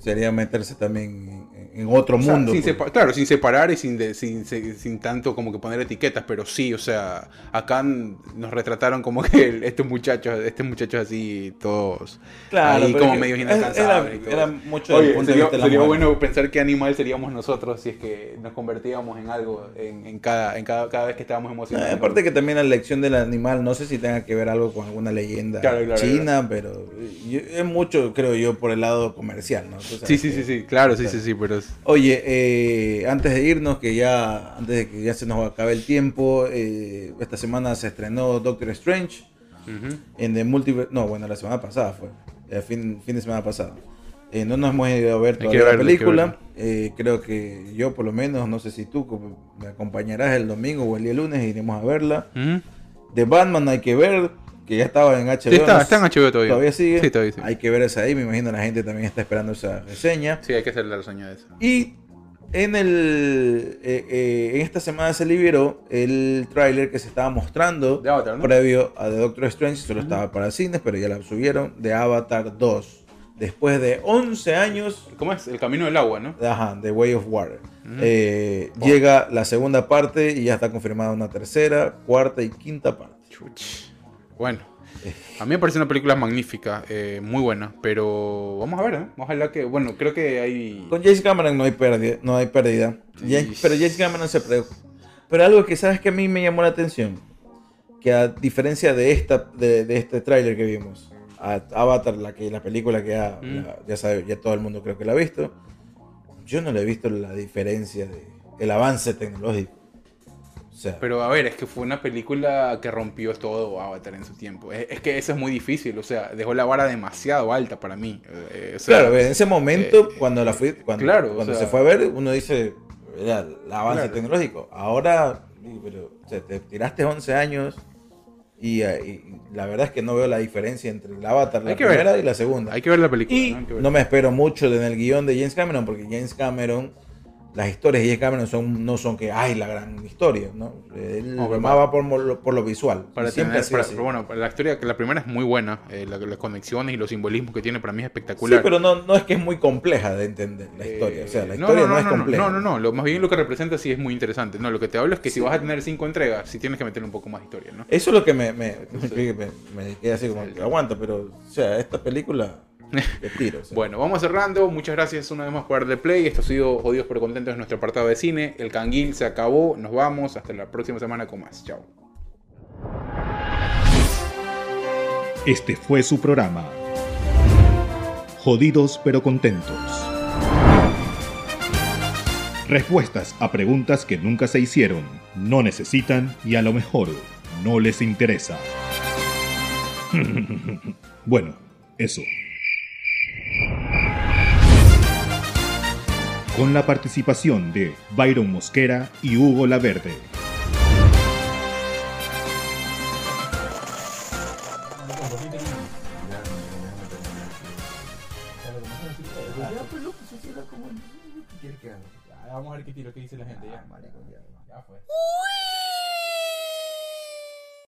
Sería meterse también en, otro O sea, mundo. sin pues. claro, sin separar y sin, de- sin, sin, sin tanto como que poner etiquetas, pero sí, o sea, acá nos retrataron como que el- estos muchachos, estos muchachos así, todos Claro, ahí como medios era- inalcanzables. era eso. mucho Oye, sería, vista de la sería bueno pensar qué animal seríamos nosotros si es que nos convertíamos en algo en, en cada, en cada, cada vez que estábamos No, emocionados. aparte que también la elección del animal, no sé si tenga que ver algo con alguna leyenda Claro, claro, china, pero yo- es mucho, creo yo, por el lado comercial, ¿no? Sí, sí, que- sí, sí, claro, sí, sí, sí, pero Oye, eh, antes de irnos, que ya, antes de que ya se nos acabe el tiempo, eh, esta semana se estrenó Doctor Strange en The Multiverse, no, bueno, la semana pasada fue, el fin, fin de semana pasada. Eh, no nos hemos ido a ver todavía la película. Eh, creo que yo, por lo menos, no sé si tú me acompañarás el domingo o el día lunes, iremos a verla. Ujú. De Batman hay que ver, que ya estaba en HBO. Sí, está, no está en HBO todavía. Todavía sigue. Sí, todavía sigue. Hay que ver esa ahí, me imagino la gente también está esperando esa reseña. Sí, hay que hacer la reseña de eso. Y en, el, eh, eh, en esta semana se liberó el tráiler que se estaba mostrando De Avatar, ¿no? previo a The Doctor Strange, solo estaba para cines, pero ya la subieron, de Avatar 2. Después de 11 años, ¿Cómo es? El camino del agua, ¿no? ajá, The Way of Water. Eh, Llega la segunda parte y ya está confirmada una tercera, cuarta y quinta parte. Chuch. Bueno, a mí me parece una película magnífica, eh, muy buena, pero vamos a ver, ¿eh? Ojalá que, bueno, creo que hay... Con James Cameron no hay pérdida. No hay pérdida. James- pero James Cameron se preocupa. Pero algo que sabes que a mí me llamó la atención, que a diferencia de esta de, de este tráiler que vimos, a Avatar, la que la película que ya, Mm. la- ya sabe, ya todo el mundo creo que la ha visto, yo no le he visto la diferencia de el avance tecnológico. O sea, Pero a ver, es que fue una película que rompió todo Avatar en su tiempo. Es, es que eso es muy difícil, o sea, dejó la vara demasiado alta para mí. eh, o sea, claro, en ese momento eh, cuando la fui, cuando, claro, o cuando sea- se fue a ver, uno dice el avance Claro. tecnológico. Ahora, pero o sea, te tiraste 11 años y, eh, y la verdad es que no veo la diferencia entre el Avatar, la Hay que ver. primera y la segunda. Hay que ver la película. y ¿no? Ver. no me espero mucho en el guion de James Cameron porque James Cameron, las historias de James Cameron son, no son que hay la gran historia, ¿no? Él No, más va por, lo- por lo visual. Para siempre tener, para- pero bueno, la historia, la primera es muy buena, eh, la- las conexiones y los simbolismos que tiene para mí es Sí, espectacular. pero no, no es que es muy compleja de entender la historia. O sea, la Eh, historia no, es compleja. No, no, no, lo, más bien lo que representa sí es muy interesante. No, lo que te hablo es que si vas a tener cinco entregas, sí tienes que meterle un poco más de historia, ¿no? Eso es lo que me, me, me, me quedé así como que aguanta, pero, o sea, esta película de tiro. o sea. Bueno, vamos cerrando. Muchas gracias una vez más por darle play. Esto ha sido Jodidos pero Contentos en nuestro apartado de cine. El canguil se acabó. Nos vamos. Hasta la próxima semana con más. Chao. Este fue su programa. Jodidos pero contentos. Respuestas a preguntas que nunca se hicieron, no necesitan y a lo mejor no les interesa. bueno, eso. Con la participación de Byron Mosquera y Hugo Laverde. Vamos a ver qué tiro, qué dice la gente. Ya,